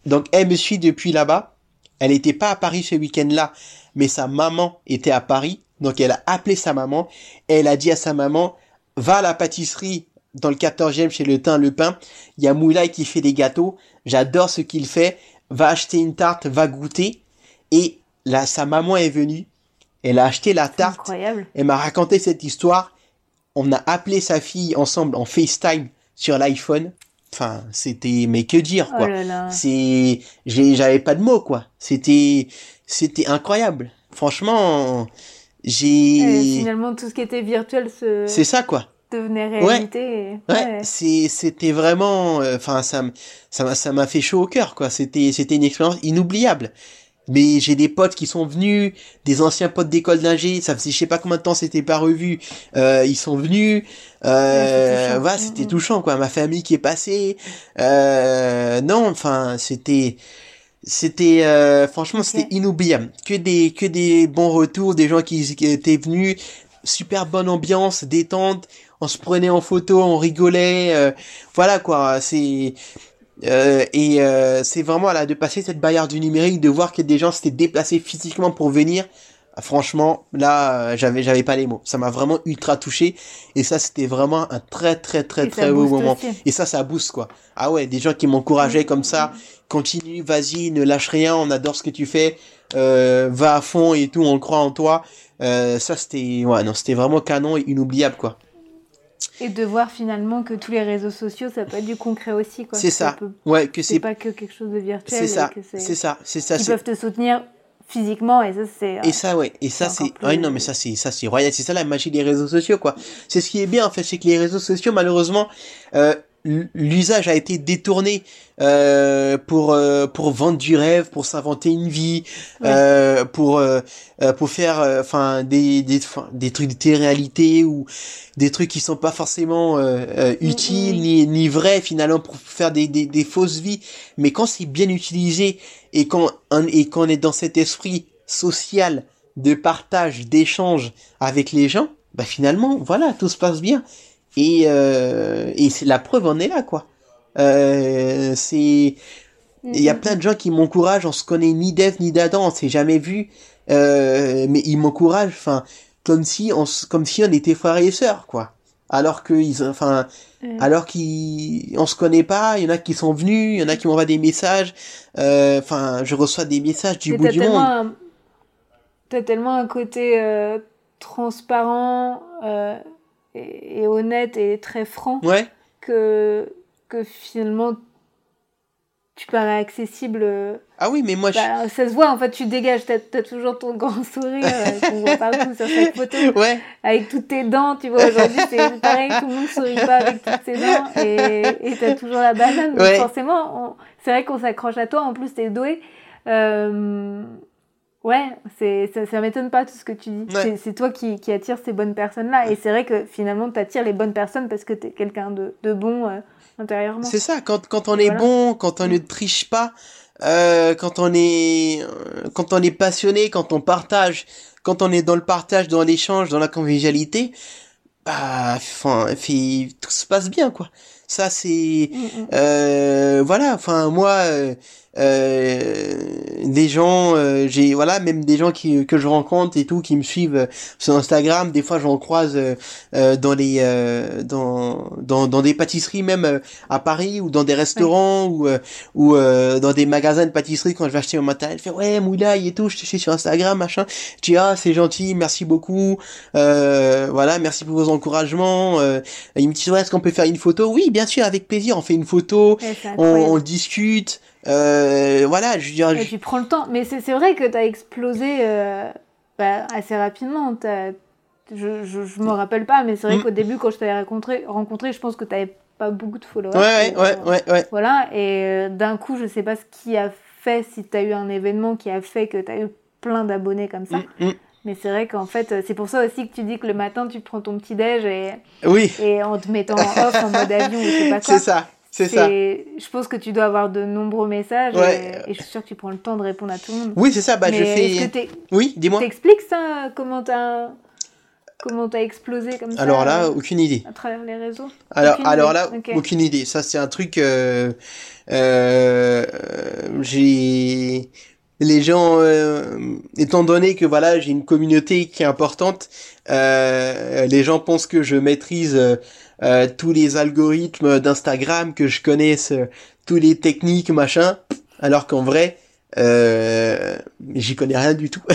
donc elle me suit depuis là-bas, elle n'était pas à Paris ce week-end-là, mais sa maman était à Paris, donc elle a appelé sa maman, elle a dit à sa maman, va à la pâtisserie dans le 14e chez Le Teint Le Pain, il y a Moulay qui fait des gâteaux, j'adore ce qu'il fait, va acheter une tarte, va goûter, et là sa maman est venue, elle a acheté la tarte. Incroyable. Elle m'a raconté cette histoire. On a appelé sa fille ensemble en FaceTime sur l'iPhone. Enfin, c'était, mais que dire, quoi. Oh C'est, j'avais pas de mots, quoi. C'était, c'était incroyable. Franchement, j'ai. finalement, tout ce qui était virtuel se. C'est ça, quoi. Devenait réalité. Ouais. ouais. C'est, c'était vraiment, euh, enfin, ça, ça, ça m'a fait chaud au cœur, quoi. C'était, c'était une expérience inoubliable. Mais j'ai des potes qui sont venus, des anciens potes d'école d'ingé, ça faisait je sais pas combien de temps c'était pas revu, euh, ils sont venus, euh, voilà, c'était touchant quoi, ma famille qui est passée, euh, non, enfin c'était, c'était, euh, franchement c'était inoubliable, que des, que des bons retours, des gens qui, qui étaient venus, super bonne ambiance, détente, on se prenait en photo, on rigolait, euh, voilà quoi, c'est euh, et euh, c'est vraiment là de passer cette barrière du numérique, de voir que des gens s'étaient déplacés physiquement pour venir. Franchement, là, euh, j'avais j'avais pas les mots. Ça m'a vraiment ultra touché et ça c'était vraiment un très très très très beau moment. Et ça ça booste quoi. Ah ouais, des gens qui m'encourageaient comme ça, continue, vas-y, ne lâche rien, on adore ce que tu fais, euh, va à fond et tout, on croit en toi. Euh, ça c'était ouais non, c'était vraiment canon et inoubliable quoi. Et de voir finalement que tous les réseaux sociaux, ça peut être du concret aussi. C'est ça. Ouais, que c'est pas que quelque chose de virtuel. C'est ça. C'est ça. C'est ça. Ils peuvent te soutenir physiquement et ça c'est. Et ça ouais. Et ça c'est. Ah non mais ça c'est ça c'est royal. C'est ça la magie des réseaux sociaux quoi. C'est ce qui est bien en fait, c'est que les réseaux sociaux malheureusement. Euh, l'usage a été détourné euh, pour euh, pour vendre du rêve, pour s'inventer une vie, euh, pour euh, euh, pour faire enfin des des des trucs de télé-réalité ou des trucs qui sont pas forcément utiles ni ni vrais finalement pour faire des des, des fausses vies. Mais quand c'est bien utilisé et quand et quand on est dans cet esprit social de partage, d'échange avec les gens, bah finalement voilà tout se passe bien. Et, euh, et c'est la preuve en est là, quoi. Euh, c'est, il y a plein de gens qui m'encouragent, on se connaît ni d'Eve ni d'Adam, on s'est jamais vu, euh, mais ils m'encouragent, enfin, comme si on, comme si on était frères et sœurs, quoi. Alors que ils, enfin, alors qu'ils, on se connaît pas, il y en a qui sont venus, il y en a qui m'envoient des messages, euh, enfin, je reçois des messages du bout du monde. Un... T'as tellement un côté euh, transparent, et, honnête et très franc ouais. que, que finalement tu parais accessible. Euh, ah oui, mais moi bah, Ça se voit, en fait, tu dégages, t'as as toujours ton grand sourire euh, qu'on voit partout sur cette photo. Ouais. Avec toutes tes dents, tu vois, aujourd'hui c'est pareil, tout le monde sourit pas avec toutes ses dents et t'as toujours la banane. Donc forcément, c'est vrai qu'on s'accroche à toi, en plus t'es doué. Euh, Ouais, c'est ça, ça m'étonne pas tout ce que tu dis. C'est toi qui, qui attire ces bonnes personnes-là. Et c'est vrai que finalement, tu attires les bonnes personnes parce que tu es quelqu'un de, de, bon euh, intérieurement. C'est ça, quand, quand on est bon, quand on ne triche pas, euh, quand on est euh, quand on est passionné, quand on partage, quand on est dans le partage, dans l'échange, dans la convivialité, bah, enfin, tout se passe bien, quoi. Ça, c'est, Mm, mm. voilà. Enfin, moi, des gens, euh, j'ai, voilà, même des gens qui que je rencontre et tout, qui me suivent euh, sur Instagram. Des fois, j'en croise euh, euh, dans les, euh, dans, dans, dans des pâtisseries, même euh, à Paris ou dans des restaurants ou euh, ou euh, dans des magasins de pâtisserie quand je vais acheter mon matériel. Je fais ouais, moulaï et tout. Je te suis sur Instagram, machin. Je dis ah, c'est gentil, merci beaucoup. Euh, voilà, merci pour vos encouragements. Euh, il me dit ouais, est-ce qu'on peut faire une photo? Oui, bien sûr, avec plaisir. On fait une photo, on, on discute. Euh, voilà, je veux dire, Et tu prends le temps. Mais c'est vrai que tu as explosé euh, bah, assez rapidement. Je, je, je me rappelle pas, mais c'est vrai Mm. qu'au début, quand je t'avais rencontré, rencontré, je pense que tu n'avais pas beaucoup de followers. ouais, ouais, Euh, ouais, ouais. Voilà, et d'un coup, je sais pas ce qui a fait, si tu as eu un événement qui a fait que tu as eu plein d'abonnés comme ça. Mm, mm. Mais c'est vrai qu'en fait, c'est pour ça aussi que tu dis que le matin, tu prends ton petit déj et, Oui, et en te mettant en off en mode avion ou je sais pas quoi. c'est ça, c'est ça. Je pense que tu dois avoir de nombreux messages Ouais. et, et je suis sûre que tu prends le temps de répondre à tout le monde. Oui, c'est ça. Bah, Mais je que fais. Oui, dis-moi. t'expliques ça Comment t'as comment t'as explosé comme ça Alors là, euh, aucune idée. à travers les réseaux? Alors, Aucune alors idée. là, aucune idée. Ça, c'est un truc. Euh, euh, j'ai les gens, euh, étant donné que voilà, j'ai une communauté qui est importante, euh, les gens pensent que je maîtrise euh, tous les algorithmes d'Instagram, que je connaisse euh, tous les techniques, machin, alors qu'en vrai, euh, j'y connais rien du tout.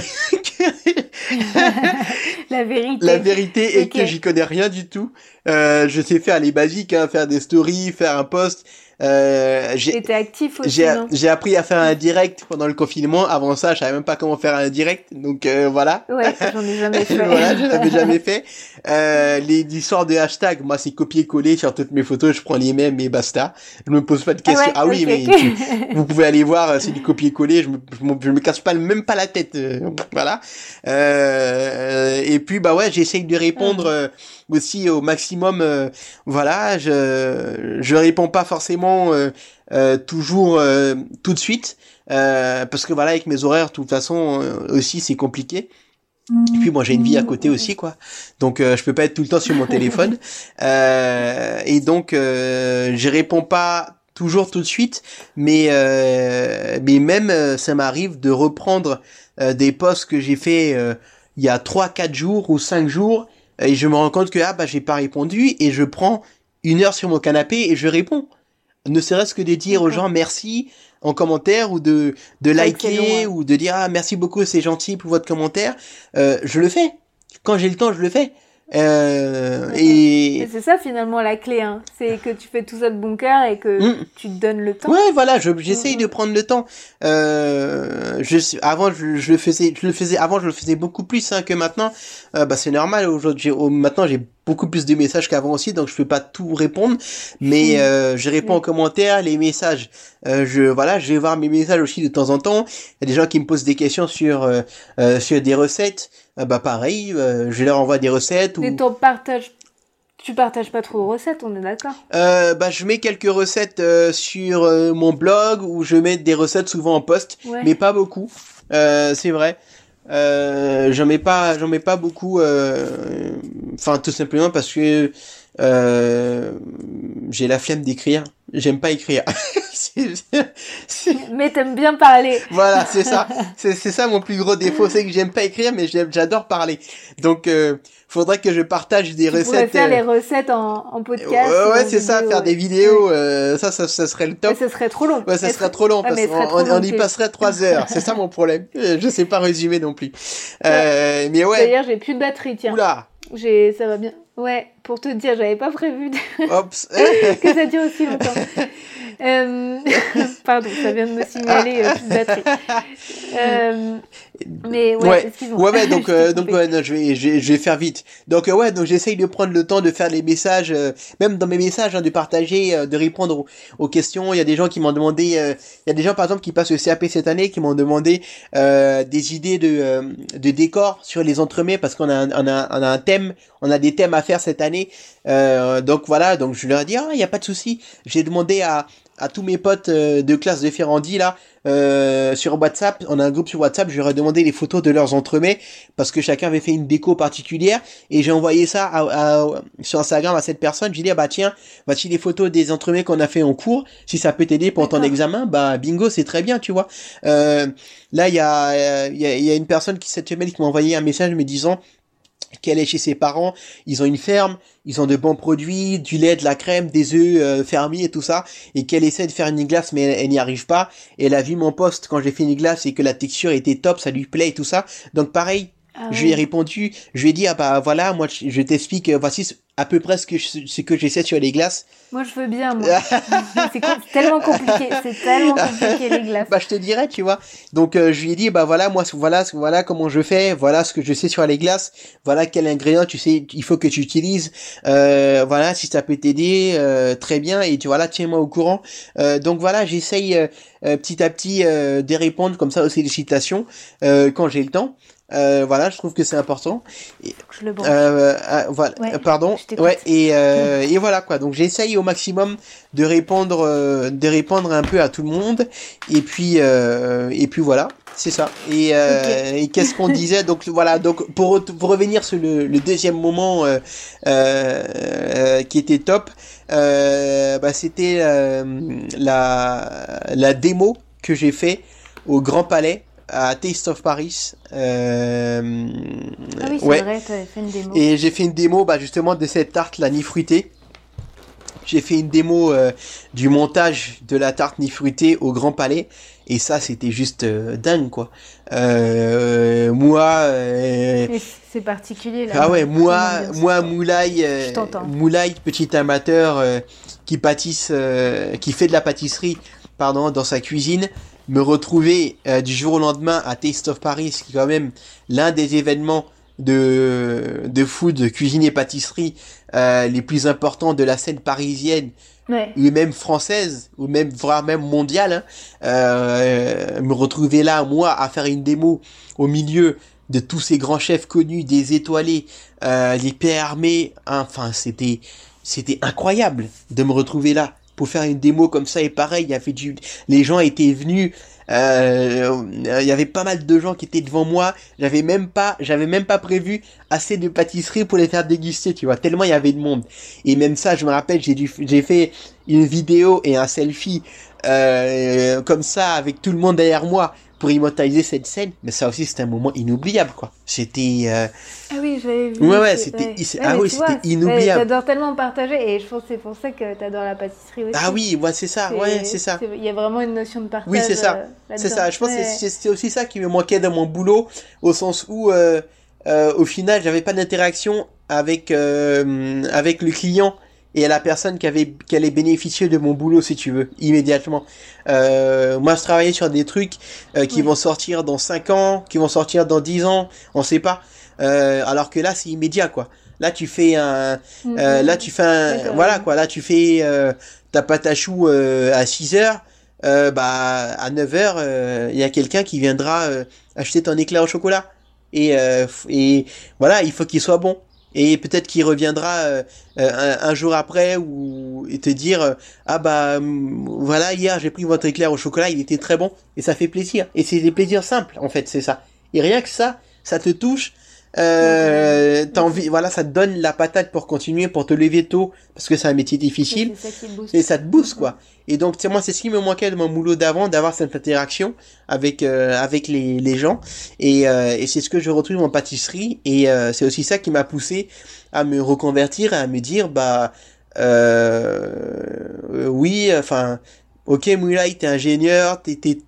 La vérité. La vérité est que j'y connais rien du tout. Euh, je sais faire les basiques, hein, faire des stories, faire un post. Euh, t'es actif aussi, j'ai appris à faire un direct pendant le confinement. Avant ça, je savais même pas comment faire un direct. Donc euh, voilà. Ouais, j'en ai jamais fait. voilà, je l'avais jamais fait. Euh, les histoires de hashtag, moi c'est copier-coller sur toutes mes photos, je prends les mêmes et basta. Je me pose pas de Ah questions. ouais, Ah, oui, mais tu- vous pouvez aller voir, euh, c'est du copier-coller, je me, je me, je me casse pas même pas la tête, euh, voilà. Euh, et puis bah ouais, j'essaye de répondre Ah. euh, aussi au maximum. voilà, je je réponds pas forcément euh, euh, toujours euh, tout de suite parce que voilà avec mes horaires, de toute façon aussi c'est compliqué. Et puis moi j'ai une vie à côté aussi quoi, donc euh, je peux pas être tout le temps sur mon téléphone. Euh, et donc euh, je réponds pas toujours tout de suite, mais mais même ça m'arrive de reprendre des posts que j'ai fait il y a trois quatre jours ou cinq jours et je me rends compte que ah bah j'ai pas répondu et je prends une heure sur mon canapé et je réponds. Ne serait-ce que de dire aux gens merci en commentaire ou de de liker ou de dire ah merci beaucoup c'est gentil pour votre commentaire. Euh, je le fais quand j'ai le temps je le fais. Euh, et Et c'est ça finalement la clé, hein. c'est que tu fais tout ça de bon cœur et que Mm. tu te donnes le temps. Ouais, voilà, je- j'essaye Mhm. de prendre le temps. Euh, je, avant, je, je le faisais, je le faisais, avant, je le faisais beaucoup plus hein, que maintenant. Euh, bah, c'est normal. Aujourd'hui, maintenant, j'ai beaucoup plus de messages qu'avant aussi, donc je peux pas tout répondre. Mais Mhm. euh, je réponds Oui. aux commentaires, les messages. Euh, je, voilà, je vais voir mes messages aussi de temps en temps. Il y a des gens qui me posent des questions sur euh, euh, sur des recettes. Euh, bah, pareil, euh, je leur envoie des recettes ou. Mais partage, tu partages pas trop de recettes, on est d'accord Euh, bah, je mets quelques recettes euh, sur euh, mon blog où je mets des recettes souvent en post, Ouais. mais pas beaucoup. C'est vrai. J'en mets pas, j'en mets pas beaucoup. Enfin, tout simplement parce que j'ai la flemme d'écrire. J'aime pas écrire. Mais t'aimes bien parler. voilà, c'est ça. C'est ça mon plus gros défaut, c'est que j'aime pas écrire, mais j'adore parler. Donc, euh, faudrait que je partage des Tu recettes. faire euh, les recettes en, en podcast. Ouais, ou ouais, c'est ça, faire ouais. des vidéos, Ouais. euh, ça, ça, ça serait le Mais top. ce serait trop long. Ouais, ça Mais serait trop long Ah, parce mais qu'on on, on y passerait trois heures. C'est ça mon problème. Euh, Je sais pas résumer non plus. Euh, mais ouais. D'ailleurs, j'ai plus de batterie, tiens. Oula. J'ai, ça va bien. Ouais, pour te dire, j'avais pas prévu de- que ça dure aussi longtemps. Euh, Pardon, ça vient de me signaler euh, plus de batterie. Euh, Mais ouais, Ouais. excuse-moi. Ouais, ouais, donc, Je euh, donc coupé. ouais, non, je vais, je, vais- je vais faire vite. Donc, ouais, donc j'essaye de prendre le temps de faire les messages, même dans mes messages, hein, de partager, de répondre aux, aux questions. Il y a des gens qui m'ont demandé, il y a des gens par exemple qui passent le CAP cette année qui m'ont demandé des idées de, de décors sur les entremets parce qu'on a, un- on a, on a un thème, on a des thèmes à faire cette année. Donc voilà, donc je leur ai dit, ah, il y a pas de souci. J'ai demandé à à tous mes potes euh, de classe de Ferrandi là euh, sur WhatsApp. On a un groupe sur WhatsApp. Je leur ai demandé les photos de leurs entremets parce que chacun avait fait une déco particulière et j'ai envoyé ça à, sur Instagram à cette personne. J'ai dit ah bah tiens, voici les photos des entremets qu'on a fait en cours. Si ça peut t'aider pour ton examen, bah bingo, c'est très bien, tu vois. Euh, là, il y a, il y, a, y a une personne qui cette semaine qui m'a envoyé un message me disant qu'elle est chez ses parents, ils ont une ferme, ils ont de bons produits, du lait, de la crème, des œufs euh, fermiers et tout ça, et qu'elle essaie de faire une glace mais elle, n'y arrive pas. Et elle a vu mon poste quand j'ai fait une glace et que la texture était top, ça lui plaît et tout ça. Donc pareil, ah je lui ai répondu, je lui ai dit ah bah voilà, moi je t'explique, euh, voici à peu près ce que, ce que j'essaie sur les glaces. Moi, je veux bien, moi. c'est tellement compliqué, c'est tellement compliqué les glaces. Bah, je te dirais, tu vois. Donc, euh, je lui ai dit, bah voilà, moi, voilà, voilà comment je fais, voilà ce que je sais sur les glaces, voilà quel ingrédient tu sais, il faut que tu utilises, euh, voilà, si ça peut t'aider, euh, très bien, et tu vois là, tiens-moi au courant. Euh, donc voilà, j'essaye euh, petit à petit de répondre comme ça aux sollicitations quand j'ai le temps. Euh, voilà, je trouve que c'est important. Et, je le euh, euh, voilà, pardon. Ouais, et, euh, et voilà quoi. Donc j'essaye au maximum de répondre, euh, de répondre un peu à tout le monde. Et puis, et puis voilà, c'est ça. Et, et qu'est-ce qu'on disait? Donc voilà. Donc pour, pour revenir sur le, le deuxième moment qui était top, bah, c'était la la démo que j'ai fait au Grand Palais à Taste of Paris. Euh, ah oui, c'est vrai, tu fait une démo. Et j'ai fait une démo bah, justement de cette tarte, la nid fruitée. J'ai fait une démo euh, du montage de la tarte nid fruitée au Grand Palais. Et ça, c'était juste euh, dingue, quoi. Euh, moi... c'est particulier, là. Ah ouais, moi, moi Moulay, Moulay, petit amateur qui pâtisse, qui fait de la pâtisserie, pardon, dans sa cuisine me retrouver euh, du jour au lendemain à Taste of Paris, qui est quand même l'un des événements de, de food, de cuisine et pâtisserie euh, les plus importants de la scène parisienne, ou même française, ou même voire même mondiale. Hein. Euh, me retrouver là, moi, à faire une démo au milieu de tous ces grands chefs connus, des étoilés, les pères armés, enfin c'était c'était incroyable de me retrouver là pour faire une démo comme ça et pareil, il y avait du, les gens étaient venus, euh, il y avait pas mal de gens qui étaient devant moi. J'avais même pas, j'avais même pas prévu assez de pâtisseries pour les faire déguster, tu vois. Tellement il y avait de monde. Et même ça, je me rappelle, j'ai fait une vidéo et un selfie euh, comme ça avec tout le monde derrière moi pour immortaliser cette scène, mais ça aussi c'était un moment inoubliable quoi. C'était euh... Ah oui, j'avais vu. Ouais ouais, c'était ah oui, c'était inoubliable. T'adores tellement partager et je pense c'est pour ça que t'adores la pâtisserie aussi. Ah oui, ouais, c'est ça, ouais, c'est ça. Il y a vraiment une notion de partage. Oui, c'est ça. Euh, c'est ça. Je pense que c'était aussi ça qui me manquait dans mon boulot au sens où euh, euh, au final, j'avais pas d'interaction avec euh, avec le client et à la personne qui avait qui allait bénéficier de mon boulot si tu veux immédiatement. Euh, moi je travaillais sur des trucs euh, qui vont sortir dans 5 ans qui vont sortir dans 10 ans on sait pas. Euh, alors que là c'est immédiat quoi. Là tu fais un euh, là tu fais un voilà quoi. Là tu fais euh, ta pâte à choux à 6 heures bah à 9 heures il y a quelqu'un qui viendra acheter ton éclair au chocolat. Et et voilà il faut qu'il soit bon et peut-être qu'il reviendra euh, euh, un, jour après ou et te dire euh, ah bah voilà hier j'ai pris votre éclair au chocolat il était très bon et ça fait plaisir. Et c'est des plaisirs simples en fait c'est ça. Et rien que ça ça te touche euh, t'as envie, voilà, ça te donne la patate pour continuer, pour te lever tôt, parce que c'est un métier difficile. Et ça te booste, quoi. Et donc, c'est moi, c'est ce qui me manquait de mon boulot d'avant, d'avoir cette interaction avec euh, avec les, les gens. Et, euh, et c'est ce que je retrouve en pâtisserie. Et euh, c'est aussi ça qui m'a poussé à me reconvertir et à me dire, bah, oui, enfin, ok, Moulay, t'es ingénieur, t'es, t'es,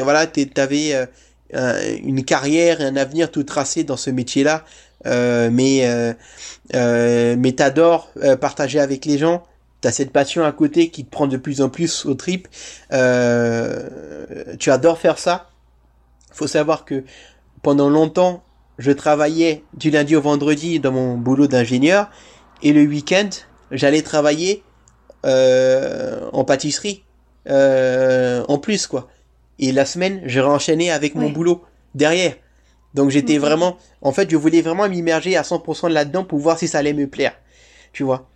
voilà, t'avais euh, une carrière et un avenir tout tracé dans ce métier-là, euh, mais euh, euh mais t'adores partager avec les gens. T'as cette passion à côté qui te prend de plus en plus au trip. tu adores faire ça. Faut savoir que pendant longtemps, je travaillais du lundi au vendredi dans mon boulot d'ingénieur et le week-end, j'allais travailler en pâtisserie en plus quoi et la semaine, j'ai enchaîné avec mon boulot derrière. Donc j'étais vraiment, en fait, je voulais vraiment m'immerger à 100% là-dedans pour voir si ça allait me plaire, tu vois?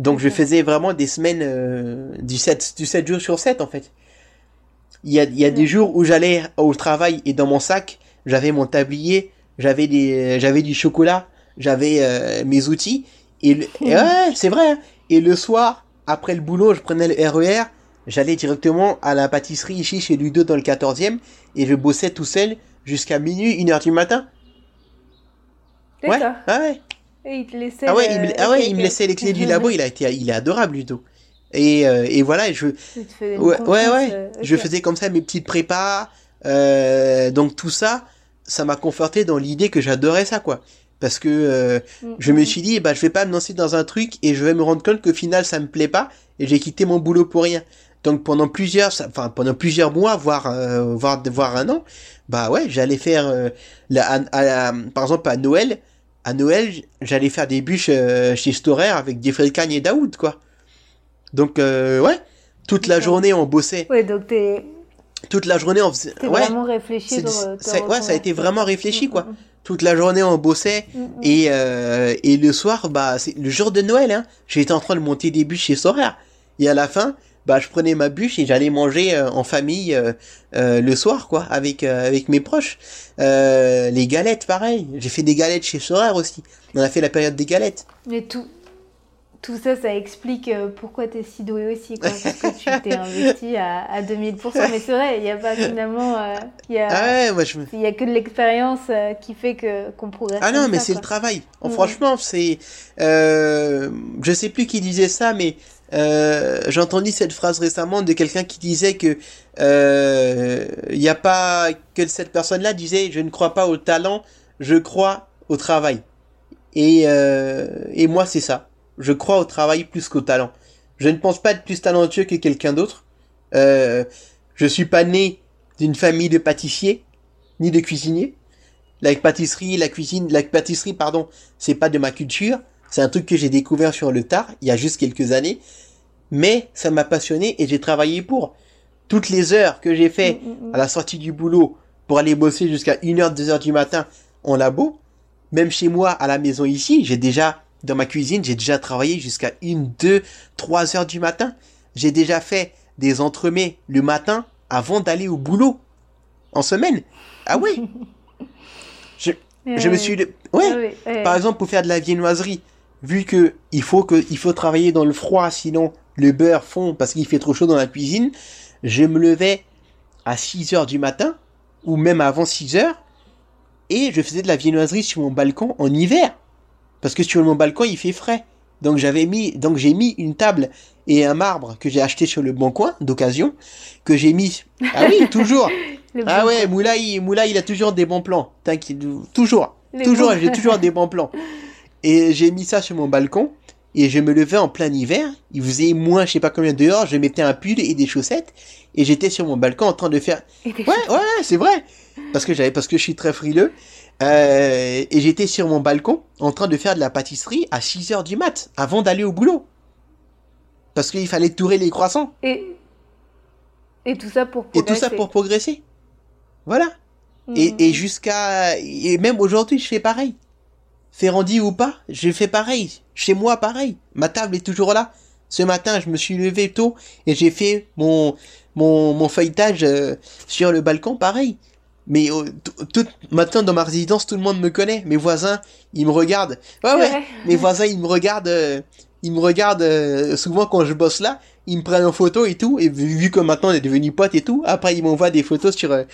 Donc je faisais vraiment des semaines euh, du 7 du 7 jours sur 7 en fait. Il y a, il y a des jours où j'allais au travail et dans mon sac, j'avais mon tablier, j'avais des j'avais du chocolat, j'avais euh, mes outils et, le- et ouais, c'est vrai. hein. Et le soir, après le boulot, je prenais le RER, j'allais directement à la pâtisserie ici chez Ludo dans le 14e et je bossais tout seul jusqu'à minuit, 1 heure du matin. Ouais, ah ouais. Et il te laissait. Ah ouais, il me, ah ouais, il me laissait les clés du labo, il a été, il est adorable, Ludo. Et, euh, et voilà, je, te ouais, ouais, ouais. euh, je faisais comme ça mes petites prépas, euh, donc tout ça, ça m'a conforté dans l'idée que j'adorais ça, quoi. Parce que Mm, je me mm. suis dit, bah, je vais pas me lancer dans un truc et je vais me rendre compte qu'au final, ça me plaît pas et j'ai quitté mon boulot pour rien. Donc pendant plusieurs, enfin pendant plusieurs mois, voire euh, voire voire un an, bah ouais, j'allais faire, euh, la, à- à- à- par exemple à Noël, à Noël, j'allais faire des bûches euh, chez Storer avec Jeffrey Cagne et Daoud, quoi. Donc ouais, toute la journée on bossait, Ouais, donc t'es toute la journée on faisait, t'es ouais, vraiment réfléchi dans ça- ouais, ça a été vraiment réfléchi, quoi. Toute la journée on bossait. Et, et le soir, bah, c'est le jour de Noël, hein. J'étais en train de monter des bûches chez Sorare. Et à la fin, bah, je prenais ma bûche et j'allais manger euh, en famille euh, euh, le soir, quoi, avec avec mes proches. Les galettes, pareil. J'ai fait des galettes chez Sorare aussi. On a fait la période des galettes. Mais tout, tout ça, ça explique pourquoi tu es si doué aussi, quoi, parce que tu t'es investi à, à 2000%. Mais c'est vrai, il n'y a pas finalement. Il a, Ah ouais, moi je y a que de l'expérience qui fait que qu'on progresse. Ah non, mais c'est le travail. Mhm. Franchement, c'est. Euh, je sais plus qui disait ça, mais euh, j'ai entendu cette phrase récemment de quelqu'un qui disait que euh, il n'y a pas que cette personne-là disait je ne crois pas au talent, je crois au travail. Et euh, et moi c'est ça. Je crois au travail plus qu'au talent. Je ne pense pas être plus talentueux que quelqu'un d'autre. Euh, je suis pas né d'une famille de pâtissiers ni de cuisiniers. La pâtisserie, la cuisine, la pâtisserie, pardon, c'est pas de ma culture. C'est un truc que j'ai découvert sur le tard, il y a juste quelques années. Mais ça m'a passionné et j'ai travaillé pour. Toutes les heures que j'ai fait Mm, mm, mm. à la sortie du boulot pour aller bosser jusqu'à 1h, 2h du matin en labo, même chez moi à la maison ici, j'ai déjà, dans ma cuisine, j'ai déjà travaillé jusqu'à 1, 2, 3 heures du matin. J'ai déjà fait des entremets le matin avant d'aller au boulot. En semaine. Ah oui, je me Ouais, suis... le- Ouais, ouais, ouais. par exemple, pour faire de la viennoiserie, vu que il faut que il faut travailler dans le froid, sinon le beurre fond parce qu'il fait trop chaud dans la cuisine, je me levais à 6 heures du matin ou même avant 6 heures et je faisais de la viennoiserie sur mon balcon en hiver parce que sur mon balcon il fait frais. Donc j'avais mis donc j'ai mis une table et un marbre que j'ai acheté sur le bon coin d'occasion que j'ai mis Ah oui, toujours. Ah ouais. Moulay, Moulay, il a toujours des bons plans. T'inquiète, toujours. Les Toujours, j'ai toujours des bons plans. Et j'ai mis ça sur mon balcon. Et je me levais en plein hiver. Il faisait moins, je sais pas combien dehors. Je mettais un pull et des chaussettes. Et j'étais sur mon balcon en train de faire. Ouais, ouais, c'est vrai. Parce que j'avais, parce que je suis très frileux. Euh, et j'étais sur mon balcon en train de faire de la pâtisserie à 6 heures du mat avant d'aller au boulot. Parce qu'il fallait tourer les croissants. Et, et tout ça pour Et tout ça progresser. pour progresser. Voilà. Et, mm, et jusqu'à et même aujourd'hui, je fais pareil. Ferrandi ou pas, je fais pareil. Chez moi, pareil. Ma table est toujours là. Ce matin, je me suis levé tôt et j'ai fait mon mon, mon feuilletage euh, sur le balcon, pareil. Mais euh, tout maintenant dans ma résidence, tout le monde me connaît. Mes voisins, ils me regardent. Ouais, ouais. Mes voisins, ils me regardent. euh, ils me regardent souvent quand je bosse là. Ils me prennent en photo et tout. Et vu, que maintenant on est devenu potes et tout, après ils m'envoient des photos sur euh,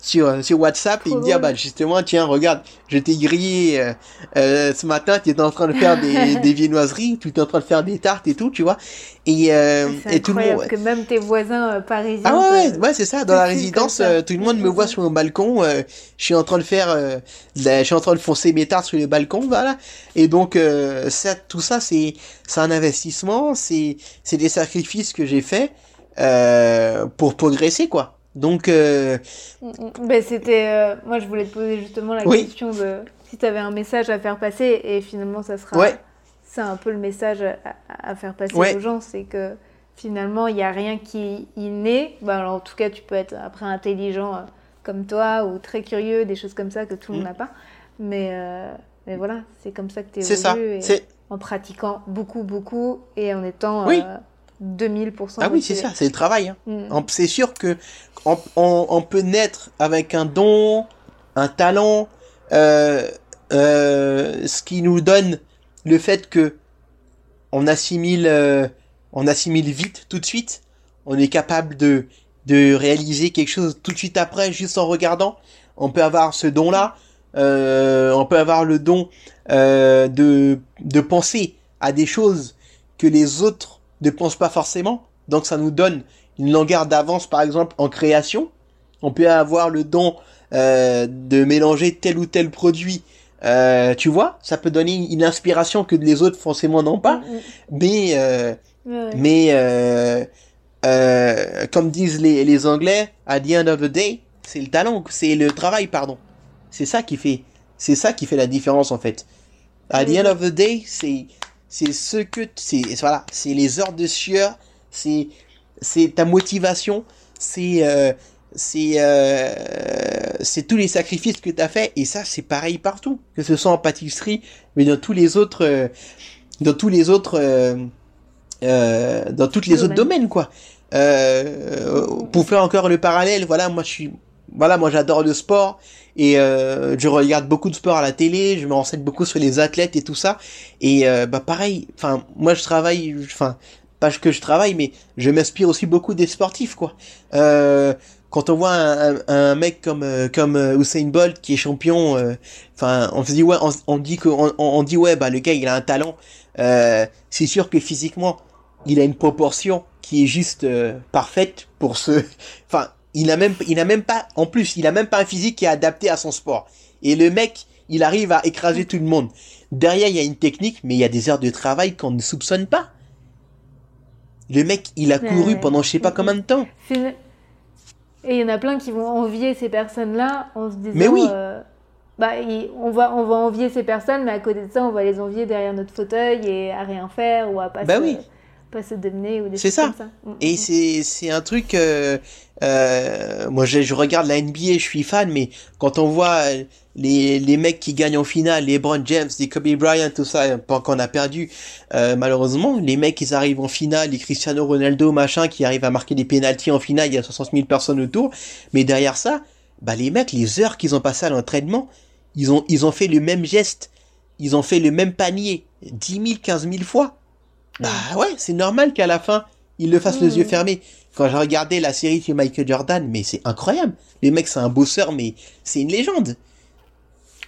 sur euh, sur WhatsApp et ils me disent ah bah justement tiens regarde, je t'ai grillé euh, euh, ce matin. Tu étais en train de faire des des viennoiseries, tu étais en train de faire des tartes et tout, tu vois. Et euh, et tout le monde. que même tes voisins euh, parisiens. Ah ouais, ouais, ouais, c'est ça. Dans la résidence, euh, tout le monde me voit sur mon balcon. euh, je suis en train de faire, euh, je suis en train de foncer mes tartes sur le balcon, voilà. Et donc, euh, ça, tout ça, c'est, c'est un investissement, c'est, c'est des sacrifices que j'ai faits euh, pour progresser, quoi. Donc, euh, Mm, mm. Ben, c'était. euh, moi, je voulais te poser justement la Oui. question de si tu avais un message à faire passer et finalement, ça sera. Ouais. C'est un peu le message à, à faire passer Ouais. aux gens, c'est que finalement, il n'y a rien qui est inné. Ben, alors, en tout cas, tu peux être après intelligent euh, comme toi ou très curieux, des choses comme ça que tout le monde Mm. n'a pas. Mais, euh, mais voilà, c'est comme ça que tu C'est ça. et En pratiquant beaucoup, beaucoup et en étant Oui. euh, 2000% ah oui, c'est ça, c'est le travail. hein. Mm. C'est sûr que on, on- on peut naître avec un don, un talent, euh, euh, ce qui nous donne le fait que on assimile, euh, on assimile vite, tout de suite. On est capable de de réaliser quelque chose tout de suite après, juste en regardant. On peut avoir ce don-là. Euh, on peut avoir le don euh, de de penser à des choses que les autres ne pensent pas forcément. Donc ça nous donne une longueur d'avance, par exemple, en création. On peut avoir le don euh, de mélanger tel ou tel produit. Euh, tu vois, ça peut donner une inspiration que les autres forcément n'ont pas. Mm, mm. Mais euh, Ouais, mais euh, euh, comme disent les, les Anglais, at the end of the day, c'est le talent, c'est le travail, pardon. C'est ça qui fait, c'est ça qui fait la différence en fait. At the end of the day, c'est c'est ce que c'est voilà, c'est les heures de sueur, c'est c'est ta motivation, c'est euh, c'est euh, c'est tous les sacrifices que tu as fait et ça c'est pareil partout, que ce soit en pâtisserie, mais dans tous les autres euh, dans tous les autres euh, euh, dans toutes les autres Domaine. domaines quoi. Euh, pour faire encore le parallèle, voilà, moi je suis voilà, moi j'adore le sport et euh, je regarde beaucoup de sport à la télé, je me renseigne beaucoup sur les athlètes et tout ça et euh, bah pareil, enfin moi je travaille enfin pas que je travaille mais je m'inspire aussi beaucoup des sportifs quoi. Euh, quand on voit un, un, un mec comme euh, comme euh, Usain Bolt qui est champion euh, enfin on se dit ouais on, on dit que on, on dit ouais bah le gars il a un talent. Euh, c'est sûr que physiquement il a une proportion qui est juste euh, parfaite pour ce enfin il a même il a même pas en plus il a même pas un physique qui est adapté à son sport. Et le mec il arrive à écraser tout le monde. Derrière il y a une technique mais il y a des heures de travail qu'on ne soupçonne pas. Le mec il a couru pendant je sais pas combien de temps Et il y en a plein qui vont envier ces personnes-là en se disant. Mais oui. euh, bah, on, va, on va envier ces personnes, mais à côté de ça, on va les envier derrière notre fauteuil et à rien faire ou à pas, Bah oui. Pas se démener ou des C'est choses ça. comme ça. Mm, Et mm. c'est c'est un truc. Euh, euh, moi, je, je regarde la NBA, je suis fan, mais quand on voit euh, les les mecs qui gagnent en finale, les LeBron James, les Kobe Bryant, tout ça, pas qu'on a perdu, euh, malheureusement, les mecs ils arrivent en finale, les Cristiano Ronaldo, machin, qui arrivent à marquer des pénalties en finale, il y a 60 000 personnes autour, mais derrière ça, bah les mecs, les heures qu'ils ont passées à l'entraînement, ils ont ils ont fait le même geste, ils ont fait le même panier 10 000, 15 000 fois. Bah ouais, c'est normal qu'à la fin, ils le fassent les Mhm. yeux fermés. Quand j'ai regardé la série sur Michael Jordan, mais c'est incroyable. Le mec, c'est un bosseur, mais c'est une légende.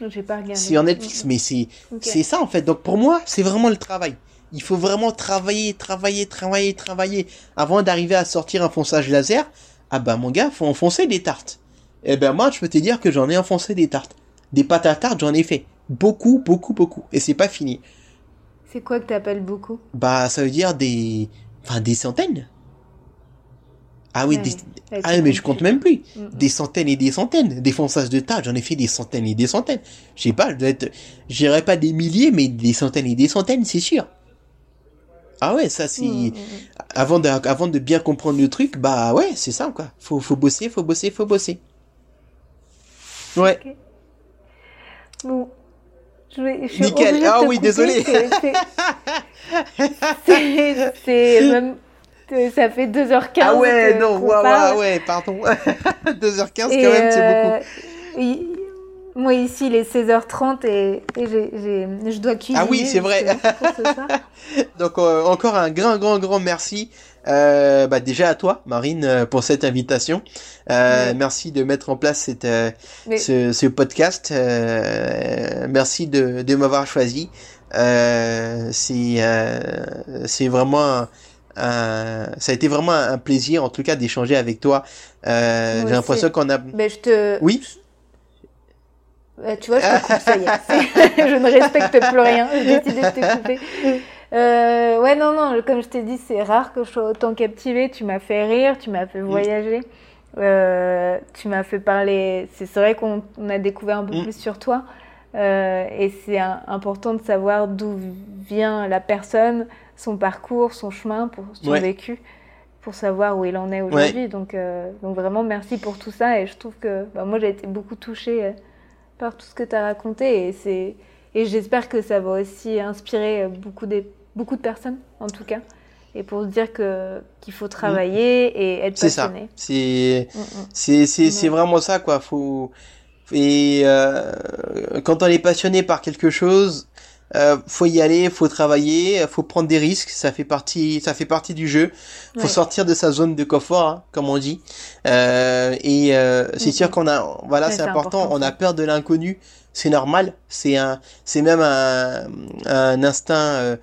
J'ai pas regardé. C'est en Netflix, Mm, mais c'est ça en fait. Donc pour moi, c'est vraiment le travail. Il faut vraiment travailler, travailler, travailler, travailler avant d'arriver à sortir un fonçage laser. Ah bah mon gars, faut enfoncer des tartes. Eh ben moi, je peux te dire que j'en ai enfoncé des tartes. Des pâtes à tarte, j'en ai fait. Beaucoup, beaucoup, beaucoup. Et c'est pas fini. C'est quoi que t'appelles beaucoup? Bah ça veut dire des... Enfin des centaines. Ah oui, Ouais, des... ouais, Ah tu mais je compte même plus. Mm, mm. Des centaines et des centaines. Des fonçages de tarte, j'en ai fait des centaines et des centaines. Je sais pas, je dois être... J'irai pas des milliers, mais des centaines et des centaines, c'est sûr. Ah ouais, ça c'est... Mm. Avant, de... Avant de bien comprendre le truc, bah ouais, c'est ça quoi. Faut, faut bosser, faut bosser, faut bosser. Ouais. Bon. Je, je suis Nickel. Ah oui, désolé. c'est- même. Ça fait 2h15. Ah ouais, non, ouais, ouais, ouais, pardon. 2h15 quand Et, même, c'est beaucoup. euh, oui, Moi ici il est 16h30 et, et j'ai- j'ai- je dois cuisiner. Ah oui, c'est vrai. soir. Donc euh, encore un grand, grand, grand merci. Euh, bah, déjà à toi, Marine, euh, pour cette invitation. Euh, Ouais. Merci de mettre en place cette, euh, Mais- ce, ce podcast. Euh, merci de, de m'avoir choisi. Euh, c'est euh, c'est vraiment un, un- ça a été vraiment un plaisir en tout cas d'échanger avec toi. Euh, J'ai l'impression qu'on a Ben, je te. oui Euh, tu vois, je te coupe, ça y est. Je ne respecte plus rien. J'ai décidé de te couper. Euh, ouais, non, non, comme je t'ai dit, c'est rare que je sois autant captivée. Tu m'as fait rire, tu m'as fait voyager, euh, tu m'as fait parler. C'est vrai qu'on on a découvert un peu Mm. plus sur toi. Euh, et c'est important de savoir d'où vient la personne, son parcours, son chemin, pour son Ouais. vécu, pour savoir où il en est aujourd'hui. Donc, euh, donc vraiment, merci pour tout ça. Et je trouve que bah, moi, j'ai été beaucoup touchée par tout ce que tu as raconté. Et c'est et j'espère que ça va aussi inspirer beaucoup, des, beaucoup de personnes, en tout cas. Et pour se dire que qu'il faut travailler et être passionné. C'est ça. C'est c'est c'est vraiment ça quoi. Faut et euh, quand on est passionné par quelque chose, euh, faut y aller, faut travailler, faut prendre des risques. Ça fait partie, ça fait partie du jeu. Faut sortir de sa zone de confort, hein, comme on dit. Euh, et euh, c'est sûr qu'on a, voilà, c'est important, On a peur de l'inconnu. C'est normal. C'est un, c'est même un, un instinct euh,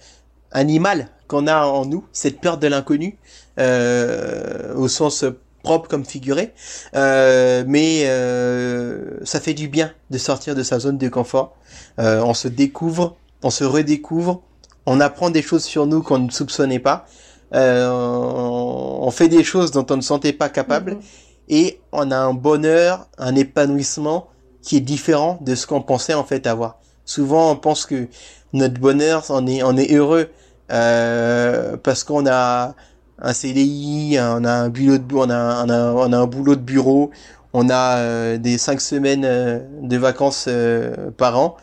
animal qu'on a en nous, cette peur de l'inconnu, euh, au sens propre comme figuré. Euh, mais ça fait du bien de sortir de sa zone de confort. on se découvre, on se redécouvre, on apprend des choses sur nous qu'on ne soupçonnait pas, euh, on fait des choses dont on ne sentait pas capable, mhm. et on a un bonheur, un épanouissement qui est différent de ce qu'on pensait en fait avoir. Souvent, on pense que notre bonheur, on est, on est heureux euh, parce qu'on a un CDI, on a un boulot de, on a, on a, on a un boulot de bureau, on a euh, des cinq semaines euh, de vacances euh, par an.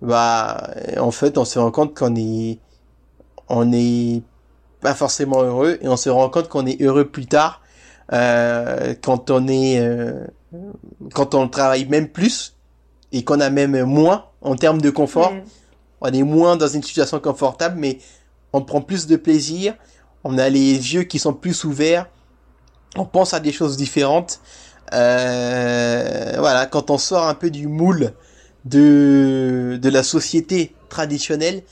Bah en fait on se rend compte qu'on est on est pas forcément heureux et on se rend compte qu'on est heureux plus tard euh, quand on est euh, quand on travaille même plus et qu'on a même moins en termes de confort. On est moins dans une situation confortable mais on prend plus de plaisir on a les yeux qui sont plus ouverts on pense à des choses différentes euh, voilà quand on sort un peu du moule de, de la société traditionnelle,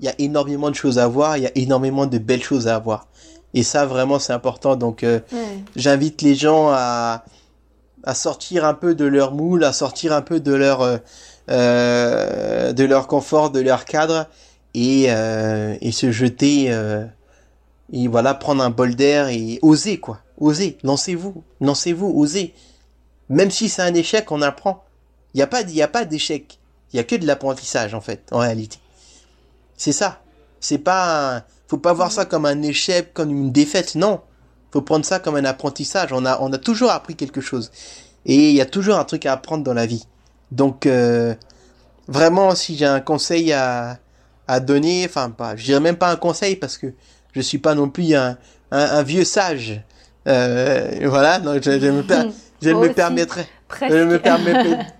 il y a énormément de choses à voir, il y a énormément de belles choses à voir. Et ça, vraiment, c'est important. Donc, euh, j'invite les gens à, à sortir un peu de leur moule, à sortir un peu de leur, euh de leur confort, de leur cadre, et, euh, et se jeter, euh, et voilà, prendre un bol d'air et oser, quoi. Oser, lancez-vous, lancez-vous, osez. Même si c'est un échec, on apprend. Il n'y a pas, il a pas d'échec. Il y a que de l'apprentissage, en fait, en réalité. C'est ça. C'est pas, faut pas voir ça comme un échec, comme une défaite. Non. Faut prendre ça comme un apprentissage. On a, on a toujours appris quelque chose. Et il y a toujours un truc à apprendre dans la vie. Donc, euh, vraiment, si j'ai un conseil à, à donner, enfin, pas, je dirais même pas un conseil parce que je suis pas non plus un, un, vieux sage. Euh, voilà, donc je, je me, je me permettrai. Je ne me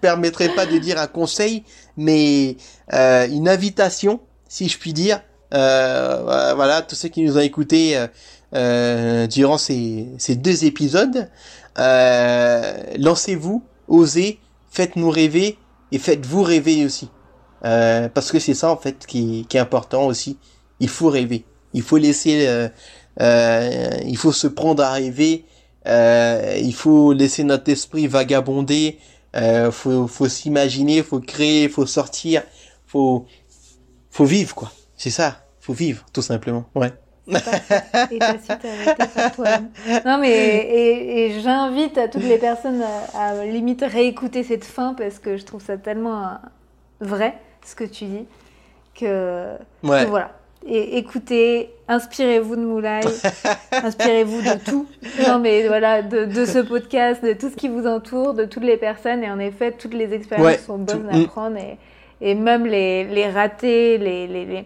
permettrai pas de dire un conseil, mais euh, une invitation, si je puis dire. Euh, voilà, tous ceux qui nous ont écoutés euh, euh durant ces, ces, deux épisodes, euh, lancez-vous, osez, faites-nous rêver et faites-vous rêver aussi. Euh, parce que c'est ça en fait qui, qui, est important aussi. Il faut rêver. Il faut laisser, il faut se prendre à rêver euh, il faut laisser notre esprit vagabonder. Euh, faut, faut s'imaginer, faut créer, faut sortir, faut, faut vivre quoi. C'est ça, faut vivre tout simplement. Ouais. et Non mais et, et j'invite à toutes les personnes à, à, limite réécouter cette fin parce que je trouve ça tellement vrai ce que tu dis que, ouais. que voilà et écoutez, inspirez-vous de Moulay, inspirez-vous de tout. Non, mais voilà, de, de, ce podcast, de tout ce qui vous entoure, de toutes les personnes. Et en effet, toutes les expériences sont bonnes à mm. prendre. Et, et même les, les ratés, les, les, les,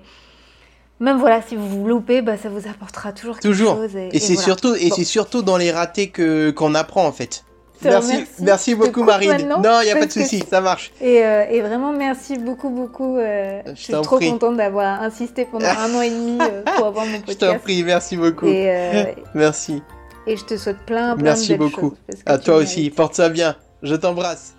Même voilà, si vous vous loupez, bah, ça vous apportera toujours quelque toujours. chose. Et, et c'est surtout, et c'est surtout dans les ratés que qu'on apprend en fait. Merci, merci, beaucoup Marine. Non, il n'y a pas de souci, ça marche. Et, euh, et, vraiment, merci beaucoup, beaucoup. Euh, je, suis trop contente d'avoir insisté pendant un an et demi euh, pour avoir mon podcast. Je t'en prie, merci beaucoup. Et, merci. Et je te souhaite plein, plein merci de belles beaucoup. Merci beaucoup. À toi aussi, porte ça bien. Je t'embrasse.